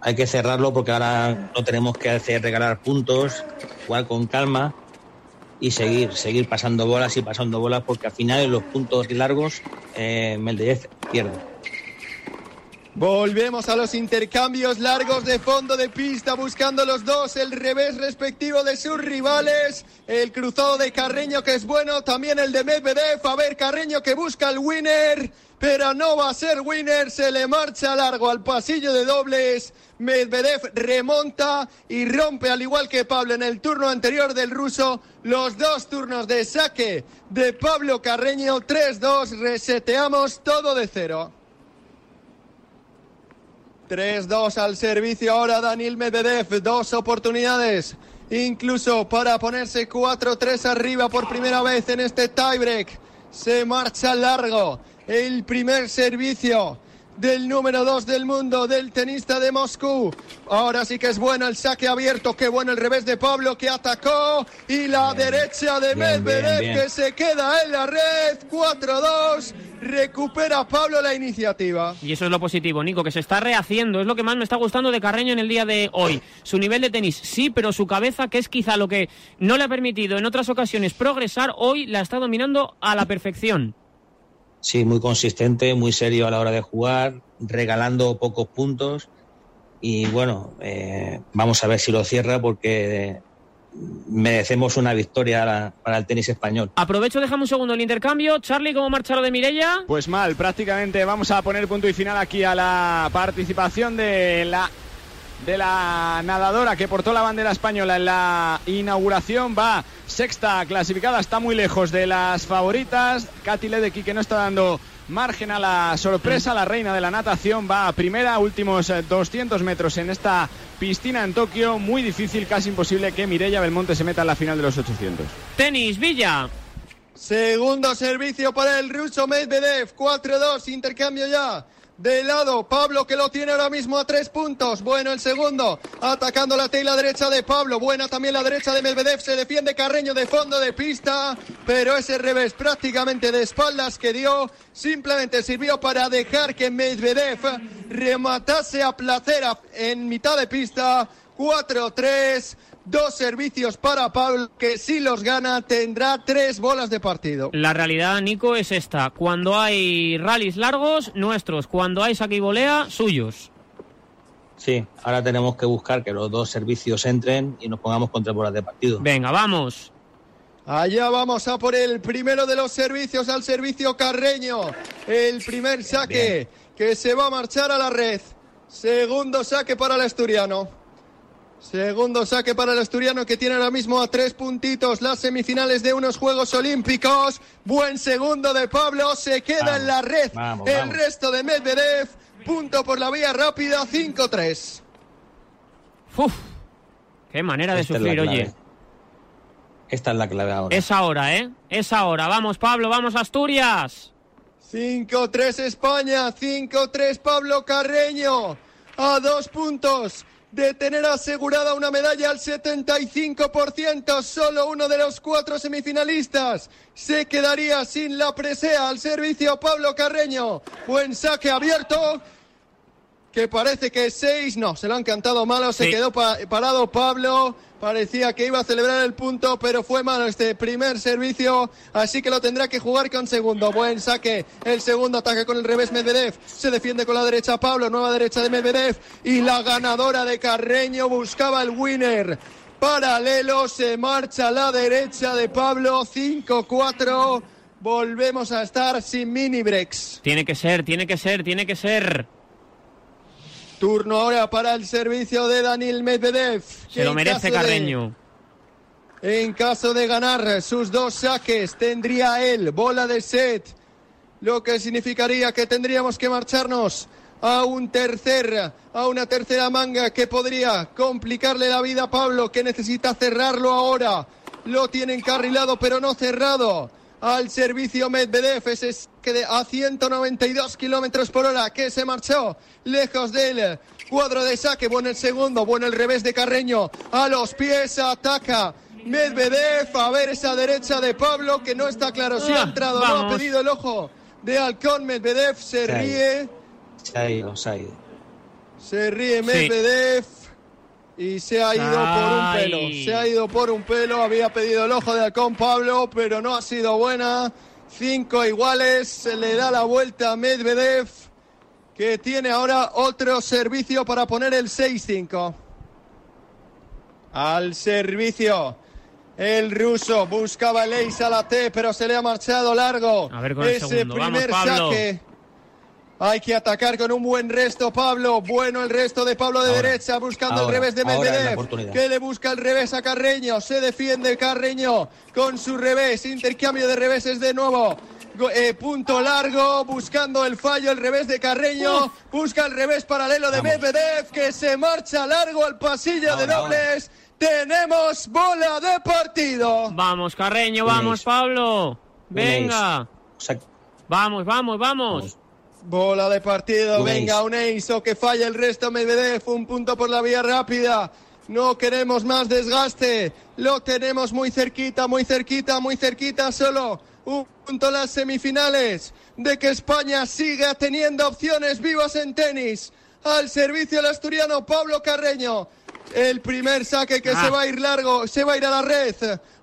hay que cerrarlo porque ahora no tenemos que hacer regalar puntos, jugar con calma y seguir, seguir pasando bolas y pasando bolas porque al final en los puntos largos eh, Medvedev pierde. Volvemos a los intercambios largos de fondo de pista, buscando los dos el revés respectivo de sus rivales. El cruzado de Carreño que es bueno, también el de Medvedev. A ver, Carreño que busca el winner, pero no va a ser winner. Se le marcha largo al pasillo de dobles. Medvedev remonta y rompe, al igual que Pablo en el turno anterior del ruso, los dos turnos de saque de Pablo Carreño. 3-2, reseteamos todo de cero. 3-2 al servicio ahora Daniel Medvedev, dos oportunidades, incluso para ponerse 4-3 arriba por primera vez en este tiebreak. Se marcha largo el primer servicio del número 2 del mundo, del tenista de Moscú. Ahora sí que es bueno el saque abierto, qué bueno el revés de Pablo que atacó y la derecha de bien, Medvedev bien, bien. que se queda en la red, 4-2, recupera Pablo la iniciativa. Y eso es lo positivo, Nico, que se está rehaciendo. Es lo que más me está gustando de Carreño en el día de hoy. Su nivel de tenis, sí, pero su cabeza, que es quizá lo que no le ha permitido en otras ocasiones progresar, hoy la está dominando a la perfección. Sí, muy consistente, muy serio a la hora de jugar, regalando pocos puntos y bueno, eh, vamos a ver si lo cierra porque merecemos una victoria para, el tenis español. Aprovecho, déjame un segundo el intercambio. Charlie, ¿cómo marcha lo de Mirella? Pues mal, prácticamente vamos a poner punto y final aquí a la participación de la de la nadadora que portó la bandera española en la inauguración. Va sexta clasificada, está muy lejos de las favoritas. Katy Ledecky que no está dando margen a la sorpresa. La reina de la natación va a primera, últimos eh, 200 metros en esta piscina en Tokio. Muy difícil, casi imposible que Mireia Belmonte se meta en la final de los 800. Tenis, Villa. Segundo servicio para el ruso Medvedev. 4-2, intercambio ya. De lado, Pablo que lo tiene ahora mismo a tres puntos. Bueno, el segundo, atacando la tela derecha de Pablo. Buena también la derecha de Medvedev. Se defiende Carreño de fondo de pista. Pero ese revés prácticamente de espaldas que dio simplemente sirvió para dejar que Medvedev rematase a placer en mitad de pista. 4-3. Dos servicios para Pablo que si los gana tendrá tres bolas de partido. La realidad, Nico, es esta. Cuando hay rallies largos, nuestros. Cuando hay saque y volea, suyos. Sí, ahora tenemos que buscar que los dos servicios entren y nos pongamos con tres bolas de partido. Venga, vamos. Allá vamos a por el primero de los servicios al servicio carreño. El primer saque que se va a marchar a la red. Segundo saque para el asturiano. Segundo saque para el asturiano que tiene ahora mismo a tres puntitos las semifinales de unos Juegos Olímpicos. Buen segundo de Pablo, se queda Vamos, en la red. vamos, el vamos. resto de Medvedev, punto por la vía rápida, 5-3. Uf, qué manera de Esta es la sufrir, clave. oye. Esta es la clave ahora. Es ahora, ¿eh? Es ahora. Vamos, Pablo, vamos, Asturias. 5-3 España, 5-3 Pablo Carreño, a dos puntos de tener asegurada una medalla al 75%, solo uno de los cuatro semifinalistas se quedaría sin la presea al servicio Pablo Carreño. Buen saque abierto, que parece que seis, no, se lo han cantado malo, se Sí. quedó pa- parado Pablo, parecía que iba a celebrar el punto, pero fue malo este primer servicio, así que lo tendrá que jugar con segundo. Buen saque, el segundo ataque con el revés Medvedev, se defiende con la derecha Pablo, nueva derecha de Medvedev, y la ganadora de Carreño buscaba el winner. Paralelo, se marcha la derecha de Pablo, 5-4. Volvemos a estar sin mini breaks. Tiene que ser, tiene que ser, tiene que ser. Turno ahora para el servicio de Daniel Medvedev. Se lo merece de- Carreño. en caso de ganar sus dos saques, tendría él bola de set, lo que significaría que tendríamos que marcharnos a un tercer, a una tercera manga que podría complicarle la vida a Pablo, que necesita cerrarlo ahora. Lo tiene encarrilado, pero no cerrado. Al servicio Medvedev, ese es que de- a 192 kilómetros por hora, que se marchó lejos del cuadro de saque. Bueno el segundo, bueno el revés de Carreño. A los pies ataca Medvedev. A ver esa derecha de Pablo, que no está claro si ha Ah, entrado o no. Ha pedido el ojo de Halcón. Medvedev se ríe. Se ha ido, se ha ido. Se ríe Sí. Y se ha ido por un pelo. Se ha ido por un pelo. Había pedido el ojo de Halcón Pablo, pero no ha sido buena. Cinco iguales. Se le da la vuelta a Medvedev, que tiene ahora otro servicio para poner el 6-5. Al servicio. El ruso buscaba el ace a la T, pero se le ha marchado largo. A ver con el Ese segundo. Vamos, primer Pablo. saque. Hay que atacar con un buen resto, Pablo. Bueno el resto de Pablo de Ahora, derecha, buscando el revés de Medvedev. Que le busca el revés a Carreño. Se defiende Carreño con su revés. Intercambio de reveses de nuevo. Eh, punto largo, buscando el fallo, el revés de Carreño. Busca el revés paralelo de Medvedev, que se marcha largo al pasillo de Ahora, dobles. Tenemos bola de partido. Vamos, Carreño, vamos. Pablo. Venga. Vamos, vamos, vamos. Bola de partido, Un venga, ace. un ace o que falla el resto Medvedev, un punto por la vía rápida. No queremos más desgaste, lo tenemos muy cerquita, muy cerquita, muy cerquita, solo un punto las semifinales de que España siga teniendo opciones vivas en tenis. Al servicio del asturiano Pablo Carreño. El primer saque que Ah. se va a ir largo, se va a ir a la red.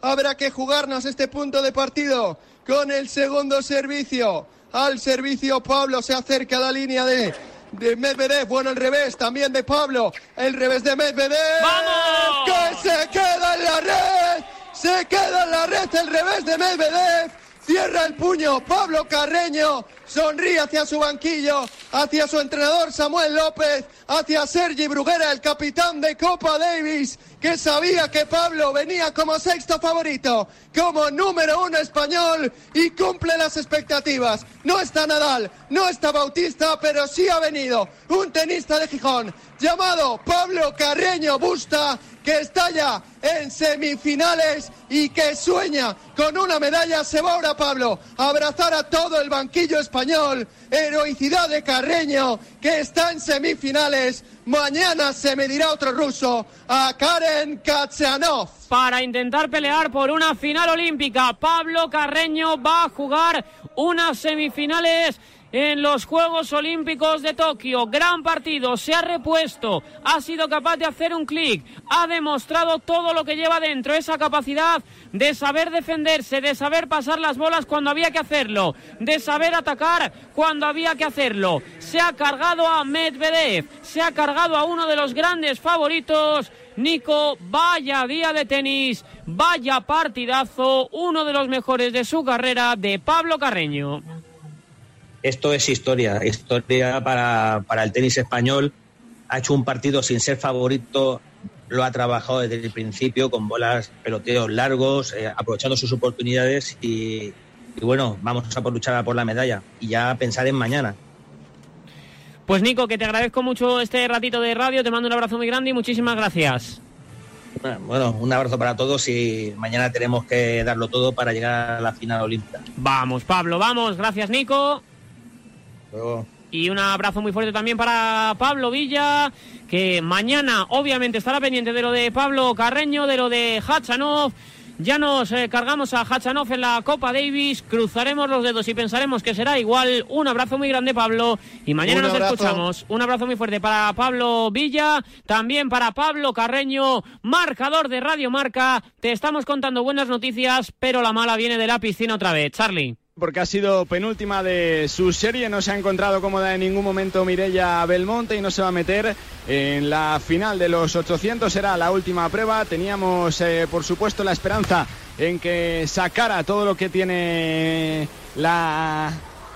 Habrá que jugarnos este punto de partido con el segundo servicio. Al servicio Pablo se acerca a la línea de, de Medvedev. Bueno, el revés también de Pablo. El revés de Medvedev. ¡Vamos! Que se queda en la red. Se queda en la red el revés de Medvedev. Cierra el puño Pablo Carreño, sonríe hacia su banquillo, hacia su entrenador Samuel López, hacia Sergi Bruguera, el capitán de Copa Davis, que sabía que Pablo venía como sexto favorito, como número uno español y cumple las expectativas. No está Nadal, no está Bautista, pero sí ha venido un tenista de Gijón llamado Pablo Carreño Busta, que está ya en semifinales y que sueña con una medalla. Se va ahora Pablo a abrazar a todo el banquillo español. Heroicidad de Carreño, que está en semifinales. Mañana se medirá otro ruso, a Karen Katsanov. Para intentar pelear por una final olímpica, Pablo Carreño va a jugar unas semifinales en los Juegos Olímpicos de Tokio. Gran partido, se ha repuesto, ha sido capaz de hacer un clic, ha demostrado todo lo que lleva dentro, esa capacidad de saber defenderse, de saber pasar las bolas cuando había que hacerlo, de saber atacar cuando había que hacerlo. Se ha cargado a Medvedev, se ha cargado a uno de los grandes favoritos. Nico, vaya día de tenis, vaya partidazo, uno de los mejores de su carrera de Pablo Carreño esto es historia, historia para, para, el tenis español. Ha hecho un partido sin ser favorito, lo ha trabajado desde el principio con bolas, peloteos largos, eh, aprovechando sus oportunidades y, y, bueno, vamos a por luchar por la medalla y ya pensar en mañana. Pues Nico, que te agradezco mucho este ratito de radio, te mando un abrazo muy grande y muchísimas gracias. Bueno, un abrazo para todos y mañana tenemos que darlo todo para llegar a la final olímpica. Vamos, Pablo, vamos. Gracias, Nico. Y un abrazo muy fuerte también para Pablo Villa, que mañana obviamente estará pendiente de lo de Pablo Carreño, de lo de Hachanov. Ya nos eh, cargamos a Hachanov en la Copa Davis, cruzaremos los dedos y pensaremos que será igual. Un abrazo muy grande, Pablo, y mañana Un nos abrazo. escuchamos. Un abrazo muy fuerte para Pablo Villa, también para Pablo Carreño, marcador de Radio Marca. Te estamos contando buenas noticias, pero la mala viene de la piscina otra vez. Charlie. Porque ha sido penúltima de su serie, no se ha encontrado cómoda en ningún momento Mirella Belmonte y no se va a meter en la final de los 800, será la última prueba, teníamos eh, por supuesto la esperanza en que sacara todo lo que tiene la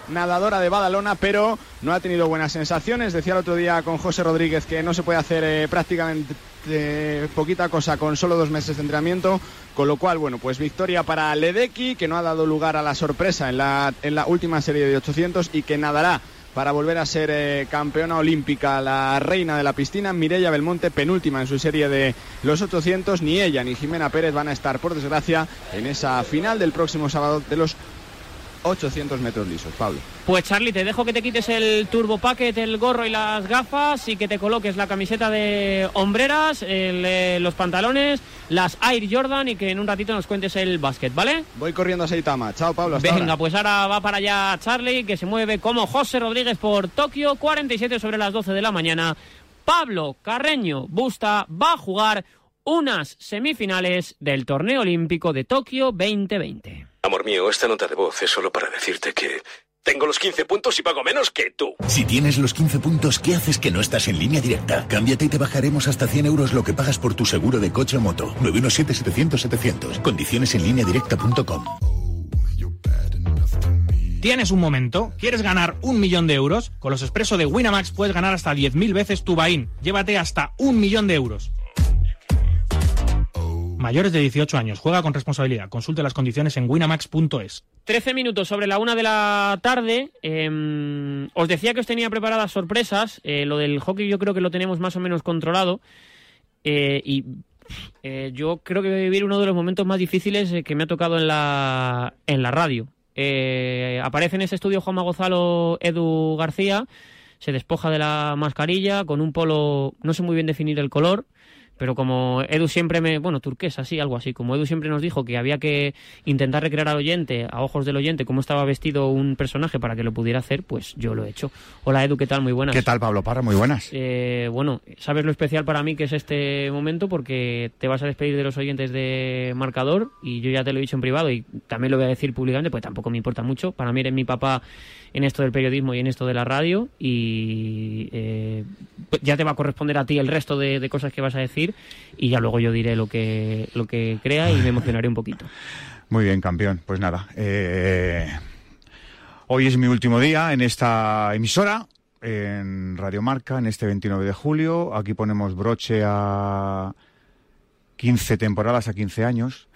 nadadora de Badalona, pero no ha tenido buenas sensaciones. Decía el otro día con José Rodríguez que no se puede hacer eh, prácticamente eh, poquita cosa con solo dos meses de entrenamiento, con lo cual, bueno, pues victoria para Ledecky, que no ha dado lugar a la sorpresa en la, en la última serie de 800 y que nadará para volver a ser eh, campeona olímpica, la reina de la piscina, Mireia Belmonte, penúltima en su serie de los 800. Ni ella ni Jimena Pérez van a estar, por desgracia, en esa final del próximo sábado de los 800 metros lisos. Pablo. Pues Charlie, te dejo que te quites el turbo packet, el gorro y las gafas y que te coloques la camiseta de hombreras, el, eh, los pantalones, las Air Jordan y que en un ratito nos cuentes el básquet, ¿vale? Voy corriendo a Saitama. Chao, Pablo. Hasta Venga, ahora. pues ahora va para allá Charlie, que se mueve como José Rodríguez por Tokio, 47 sobre las 12 de la mañana. Pablo Carreño Busta va a jugar unas semifinales del torneo olímpico de Tokio 2020. Amor mío, esta nota de voz es solo para decirte que tengo los 15 puntos y pago menos que tú. Si tienes los 15 puntos, ¿qué haces que no estás en línea directa? Cámbiate y te bajaremos hasta 100 euros lo que pagas por tu seguro de coche o moto. 917-700-700. Condiciones en línea directa.com. ¿Tienes un momento? ¿Quieres ganar un millón de euros? Con los expresos de Winamax puedes ganar hasta 10.000 veces tu buy-in. Llévate hasta un millón de euros. Mayores de 18 años. Juega con responsabilidad. Consulte las condiciones en winamax.es. 13 minutos sobre la una de la tarde. Eh, os decía que os tenía preparadas sorpresas. Eh, lo del hockey yo creo que lo tenemos más o menos controlado. Eh, y eh, yo creo que voy a vivir uno de los momentos más difíciles que me ha tocado en la, en la radio. Aparece en ese estudio Juanma Gonzalo Edu García. Se despoja de la mascarilla con un polo, no sé muy bien definir el color, pero como Edu siempre me, bueno, turquesa, sí, algo así, como Edu siempre nos dijo que había que intentar recrear al oyente, a ojos del oyente, cómo estaba vestido un personaje para que lo pudiera hacer, pues yo lo he hecho. Hola Edu, ¿qué tal? Muy buenas. ¿Qué tal, Pablo Parra? Muy buenas. Eh, bueno, sabes lo especial para mí que es este momento porque te vas a despedir de los oyentes de Marcador y yo ya te lo he dicho en privado y también lo voy a decir públicamente, pues tampoco me importa mucho. Para mí eres mi papá en esto del periodismo y en esto de la radio y eh, ya te va a corresponder a ti el resto de, de cosas que vas a decir decir y ya luego yo diré lo que, lo que crea y me emocionaré un poquito. Muy bien, campeón. Pues nada, eh, hoy es mi último día en esta emisora, en Radio Marca, en este 29 de julio. Aquí ponemos broche a 15 temporadas, a 15 años.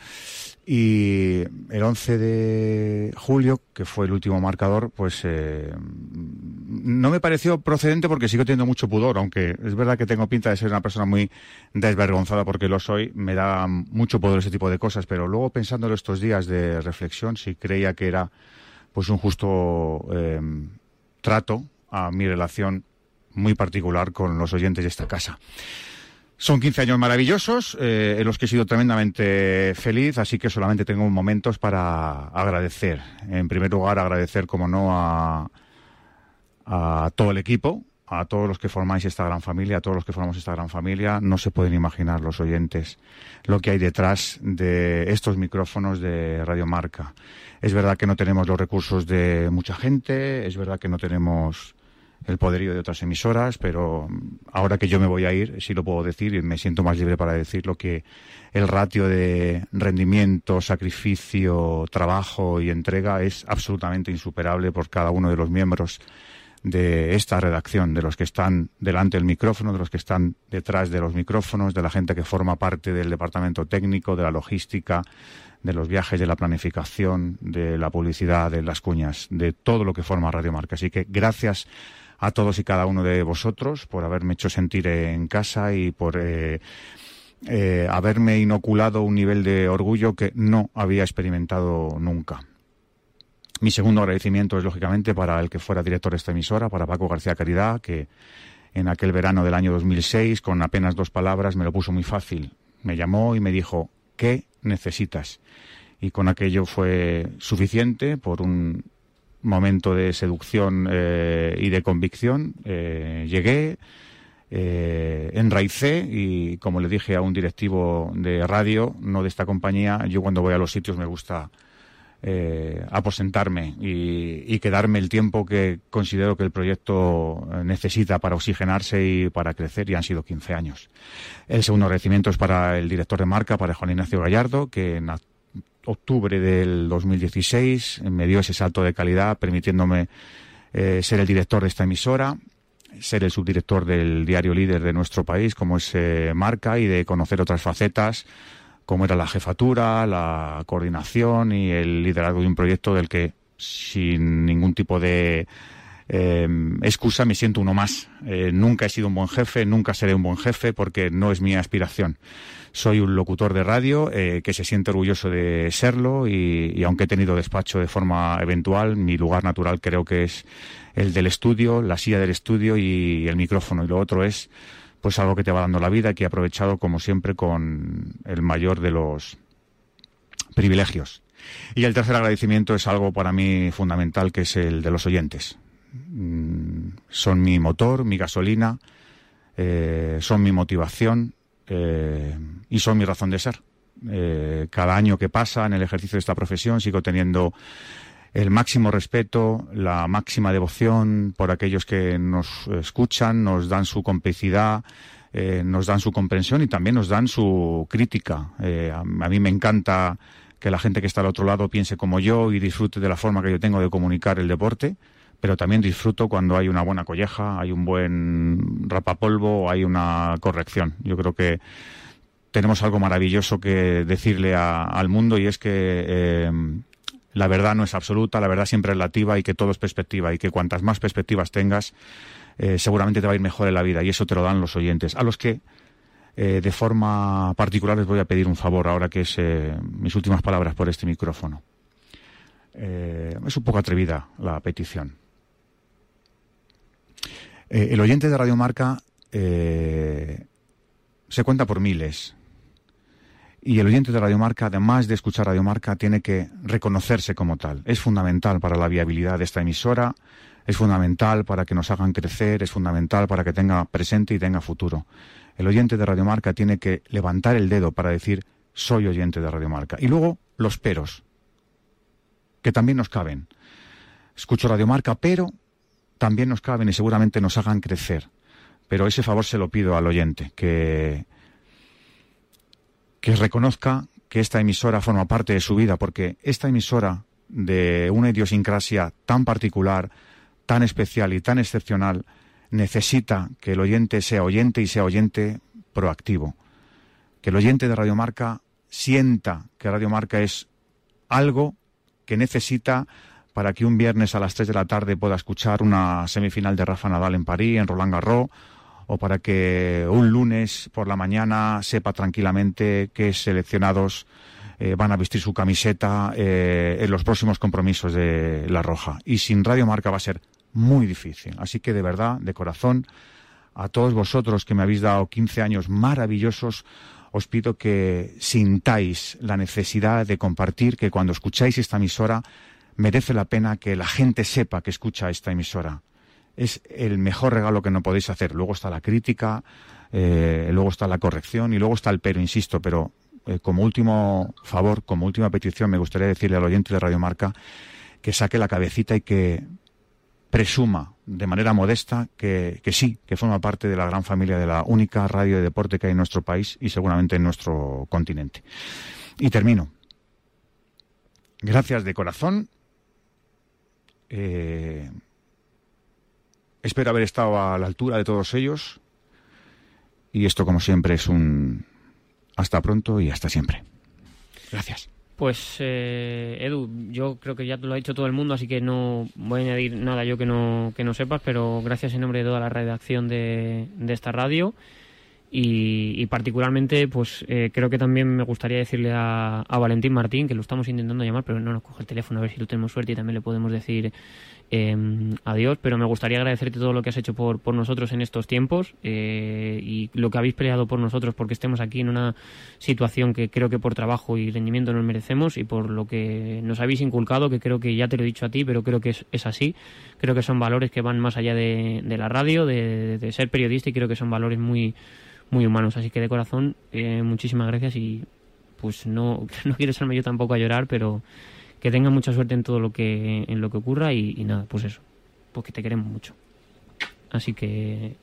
Y el 11 de julio, que fue el último marcador, pues eh, no me pareció procedente porque sigo teniendo mucho pudor, aunque es verdad que tengo pinta de ser una persona muy desvergonzada porque lo soy, me da mucho pudor ese tipo de cosas, pero luego pensándolo estos días de reflexión, sí creía que era pues un justo eh, trato a mi relación muy particular con los oyentes de esta casa. Son 15 años maravillosos eh, en los que he sido tremendamente feliz, así que solamente tengo momentos para agradecer. En primer lugar, agradecer, como no, a, a todo el equipo, a todos los que formáis esta gran familia, a todos los que formamos esta gran familia. No se pueden imaginar los oyentes lo que hay detrás de estos micrófonos de Radio Marca. Es verdad que no tenemos los recursos de mucha gente, es verdad que no tenemos el poderío de otras emisoras, pero ahora que yo me voy a ir, sí lo puedo decir y me siento más libre para decirlo que el ratio de rendimiento, sacrificio, trabajo y entrega es absolutamente insuperable por cada uno de los miembros de esta redacción, de los que están delante del micrófono, de los que están detrás de los micrófonos, de la gente que forma parte del departamento técnico, de la logística, de los viajes, de la planificación, de la publicidad, de las cuñas, de todo lo que forma Radio Marca. Así que gracias a todos y cada uno de vosotros por haberme hecho sentir en casa y por eh, eh, haberme inoculado un nivel de orgullo que no había experimentado nunca. Mi segundo agradecimiento es, lógicamente, para el que fuera director de esta emisora, para Paco García Caridad, que en aquel verano del año 2006, con apenas dos palabras, me lo puso muy fácil. Me llamó y me dijo, ¿qué necesitas? Y con aquello fue suficiente por un momento de seducción eh, y de convicción. Eh, llegué, eh, enraicé y, como le dije a un directivo de radio, no de esta compañía, yo cuando voy a los sitios me gusta eh, aposentarme y, y, quedarme el tiempo que considero que el proyecto necesita para oxigenarse y para crecer, y han sido 15 años. El segundo agradecimiento es para el director de marca, para Juan Ignacio Gallardo, que en octubre del 2016 me dio ese salto de calidad, permitiéndome eh, ser el director de esta emisora, ser el subdirector del diario líder de nuestro país, como es eh, Marca, y de conocer otras facetas, como era la jefatura, la coordinación y el liderazgo de un proyecto del que, sin ningún tipo de eh, excusa, me siento uno más. Eh, nunca he sido un buen jefe, nunca seré un buen jefe, porque no es mi aspiración soy un locutor de radio eh, que se siente orgulloso de serlo y, aunque he tenido despacho de forma eventual, mi lugar natural creo que es el del estudio, la silla del estudio y el micrófono. Y lo otro es pues algo que te va dando la vida que he aprovechado como siempre con el mayor de los privilegios. Y el tercer agradecimiento es algo para mí fundamental que es el de los oyentes. Mm, son mi motor, mi gasolina, eh, son mi motivación eh, y son mi razón de ser. Eh, cada año que pasa en el ejercicio de esta profesión sigo teniendo el máximo respeto, la máxima devoción por aquellos que nos escuchan, nos dan su complicidad, nos dan su comprensión y también nos dan su crítica. A, a, mí me encanta que la gente que está al otro lado piense como yo y disfrute de la forma que yo tengo de comunicar el deporte, pero también disfruto cuando hay una buena colleja, hay un buen rapapolvo, hay una corrección. Yo creo que tenemos algo maravilloso que decirle a, al mundo y es que eh, la verdad no es absoluta, la verdad siempre es relativa y que todo es perspectiva y que cuantas más perspectivas tengas, eh, seguramente te va a ir mejor en la vida y eso te lo dan los oyentes, a los que eh, de forma particular les voy a pedir un favor ahora que es mis últimas palabras por este micrófono. Es un poco atrevida la petición. El oyente de Radio Marca se cuenta por miles. Y el oyente de Radio Marca, además de escuchar Radio Marca, tiene que reconocerse como tal. Es fundamental para la viabilidad de esta emisora, es fundamental para que nos hagan crecer, es fundamental para que tenga presente y tenga futuro. El oyente de Radio Marca tiene que levantar el dedo para decir soy oyente de Radio Marca. Y luego los peros, que también nos caben. Escucho Radio Marca, pero también nos caben y seguramente nos hagan crecer. Pero ese favor se lo pido al oyente, que que reconozca que esta emisora forma parte de su vida, porque esta emisora de una idiosincrasia tan particular, tan especial y tan excepcional, necesita que el oyente sea oyente y sea oyente proactivo. Que el oyente de Radio Marca sienta que Radio Marca es algo que necesita para que un viernes a las 3 de la tarde pueda escuchar una semifinal de Rafa Nadal en París, en Roland Garros, o para que un lunes por la mañana sepa tranquilamente que seleccionados eh, van a vestir su camiseta eh, en los próximos compromisos de La Roja. Y sin Radio Marca va a ser muy difícil. Así que de verdad, de corazón, a todos vosotros que me habéis dado 15 años maravillosos, os pido que sintáis la necesidad de compartir, que cuando escucháis esta emisora merece la pena que la gente sepa que escucha esta emisora. Es el mejor regalo que no podéis hacer. Luego está la crítica, eh, luego está la corrección y luego está el pero, insisto, pero eh, como último favor, como última petición, me gustaría decirle al oyente de Radio Marca que saque la cabecita y que presuma de manera modesta que, que, sí, que forma parte de la gran familia de la única radio de deporte que hay en nuestro país y seguramente en nuestro continente. Y termino. Gracias de corazón. Eh, espero haber estado a la altura de todos ellos. Y esto, como siempre, es un hasta pronto y hasta siempre. Gracias. Pues eh, Edu, yo creo que ya lo ha dicho todo el mundo, así que no voy a añadir nada yo que no, que no sepas, pero gracias en nombre de toda la redacción de, de esta radio y, y particularmente pues eh, creo que también me gustaría decirle a, a, Valentín Martín, que lo estamos intentando llamar, pero no nos coge el teléfono, a ver si lo tenemos suerte y también le podemos decir eh, adiós, pero me gustaría agradecerte todo lo que has hecho por, por nosotros en estos tiempos eh, y lo que habéis peleado por nosotros porque estemos aquí en una situación que creo que por trabajo y rendimiento nos merecemos y por lo que nos habéis inculcado, que creo que ya te lo he dicho a ti, pero creo que es, es así. Creo que son valores que van más allá de, la radio, de, ser periodista y creo que son valores muy, muy humanos. Así que de corazón, eh, muchísimas gracias y pues no, no quiero serme yo tampoco a llorar, pero que tenga mucha suerte en todo lo que en lo que ocurra y, nada, pues eso, pues que te queremos mucho. Así que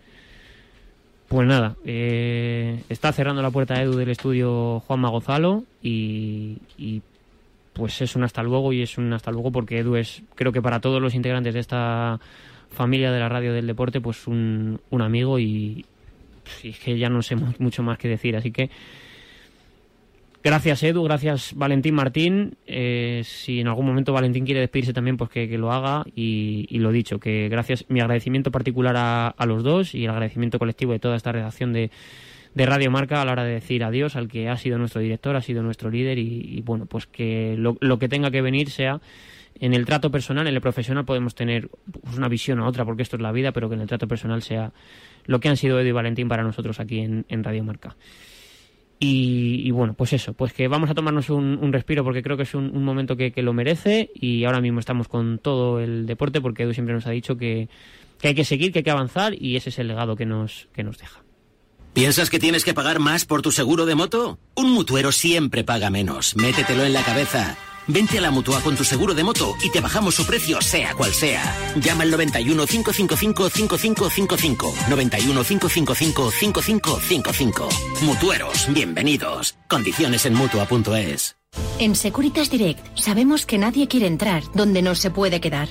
pues nada, eh, está cerrando la puerta Edu del estudio Juanma Gonzalo y, y, pues es un hasta luego y es un hasta luego porque Edu es, creo que para todos los integrantes de esta familia de la radio del deporte, pues un, un amigo y, y es que ya no sé mucho más que decir, así que Gracias Edu, gracias Valentín Martín. Eh, si en algún momento Valentín quiere despedirse también, pues que, lo haga. Y, lo dicho, que gracias, mi agradecimiento particular a, los dos y el agradecimiento colectivo de toda esta redacción de, de Radio Marca a la hora de decir adiós al que ha sido nuestro director, ha sido nuestro líder y, y bueno, pues que lo, lo, que tenga que venir sea en el trato personal, en el profesional podemos tener pues, una visión u otra porque esto es la vida, pero que en el trato personal sea lo que han sido Edu y Valentín para nosotros aquí en, en Radio Marca. Y, bueno, pues eso, pues que vamos a tomarnos un, respiro porque creo que es un, momento que, que, lo merece y ahora mismo estamos con todo el deporte porque Edu siempre nos ha dicho que, que hay que seguir, que hay que avanzar y ese es el legado que nos, que nos deja. ¿Piensas que tienes que pagar más por tu seguro de moto? Un mutuero siempre paga menos. Métetelo en la cabeza. Vente a la Mutua con tu seguro de moto y te bajamos su precio sea cual sea. Llama al 91 555 5555. 91 555 5555. Mutueros, bienvenidos. Condiciones en Mutua.es. En Securitas Direct sabemos que nadie quiere entrar donde no se puede quedar.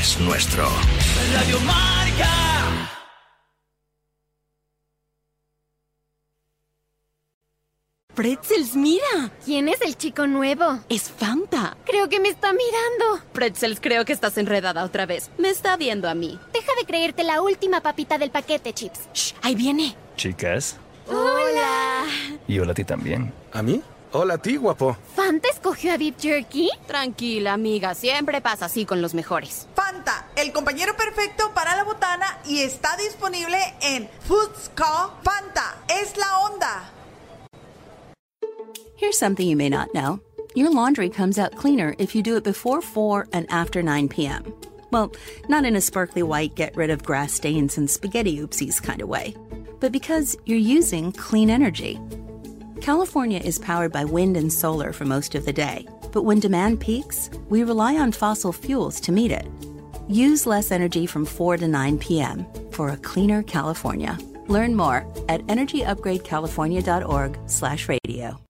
es nuestro. Radio Marca. Pretzels, mira. ¿Quién es el chico nuevo? Es Fanta. Creo que me está mirando. Pretzels, creo que estás enredada otra vez. Me está viendo a mí. Deja de creerte la última papita del paquete, Chips. Shh, ahí viene. Chicas. Hola. Y hola a ti también. ¿A mí? Hola a ti, guapo. ¿Fanta escogió a Beef Jerky? Tranquila, amiga. Siempre pasa así con los mejores. Fanta, el compañero perfecto para la botana y está disponible en Foods Co. Fanta, es la onda. Here's something you may not know your laundry comes out cleaner if you do it before 4 and after 9 p.m. Well, not in a sparkly white, get rid of grass stains and spaghetti oopsies kind of way, but because you're using clean energy. California is powered by wind and solar for most of the day, but when demand peaks, we rely on fossil fuels to meet it. Use less energy from 4 to 9 p.m. for a cleaner California. Learn more at energyupgradecalifornia.org/radio.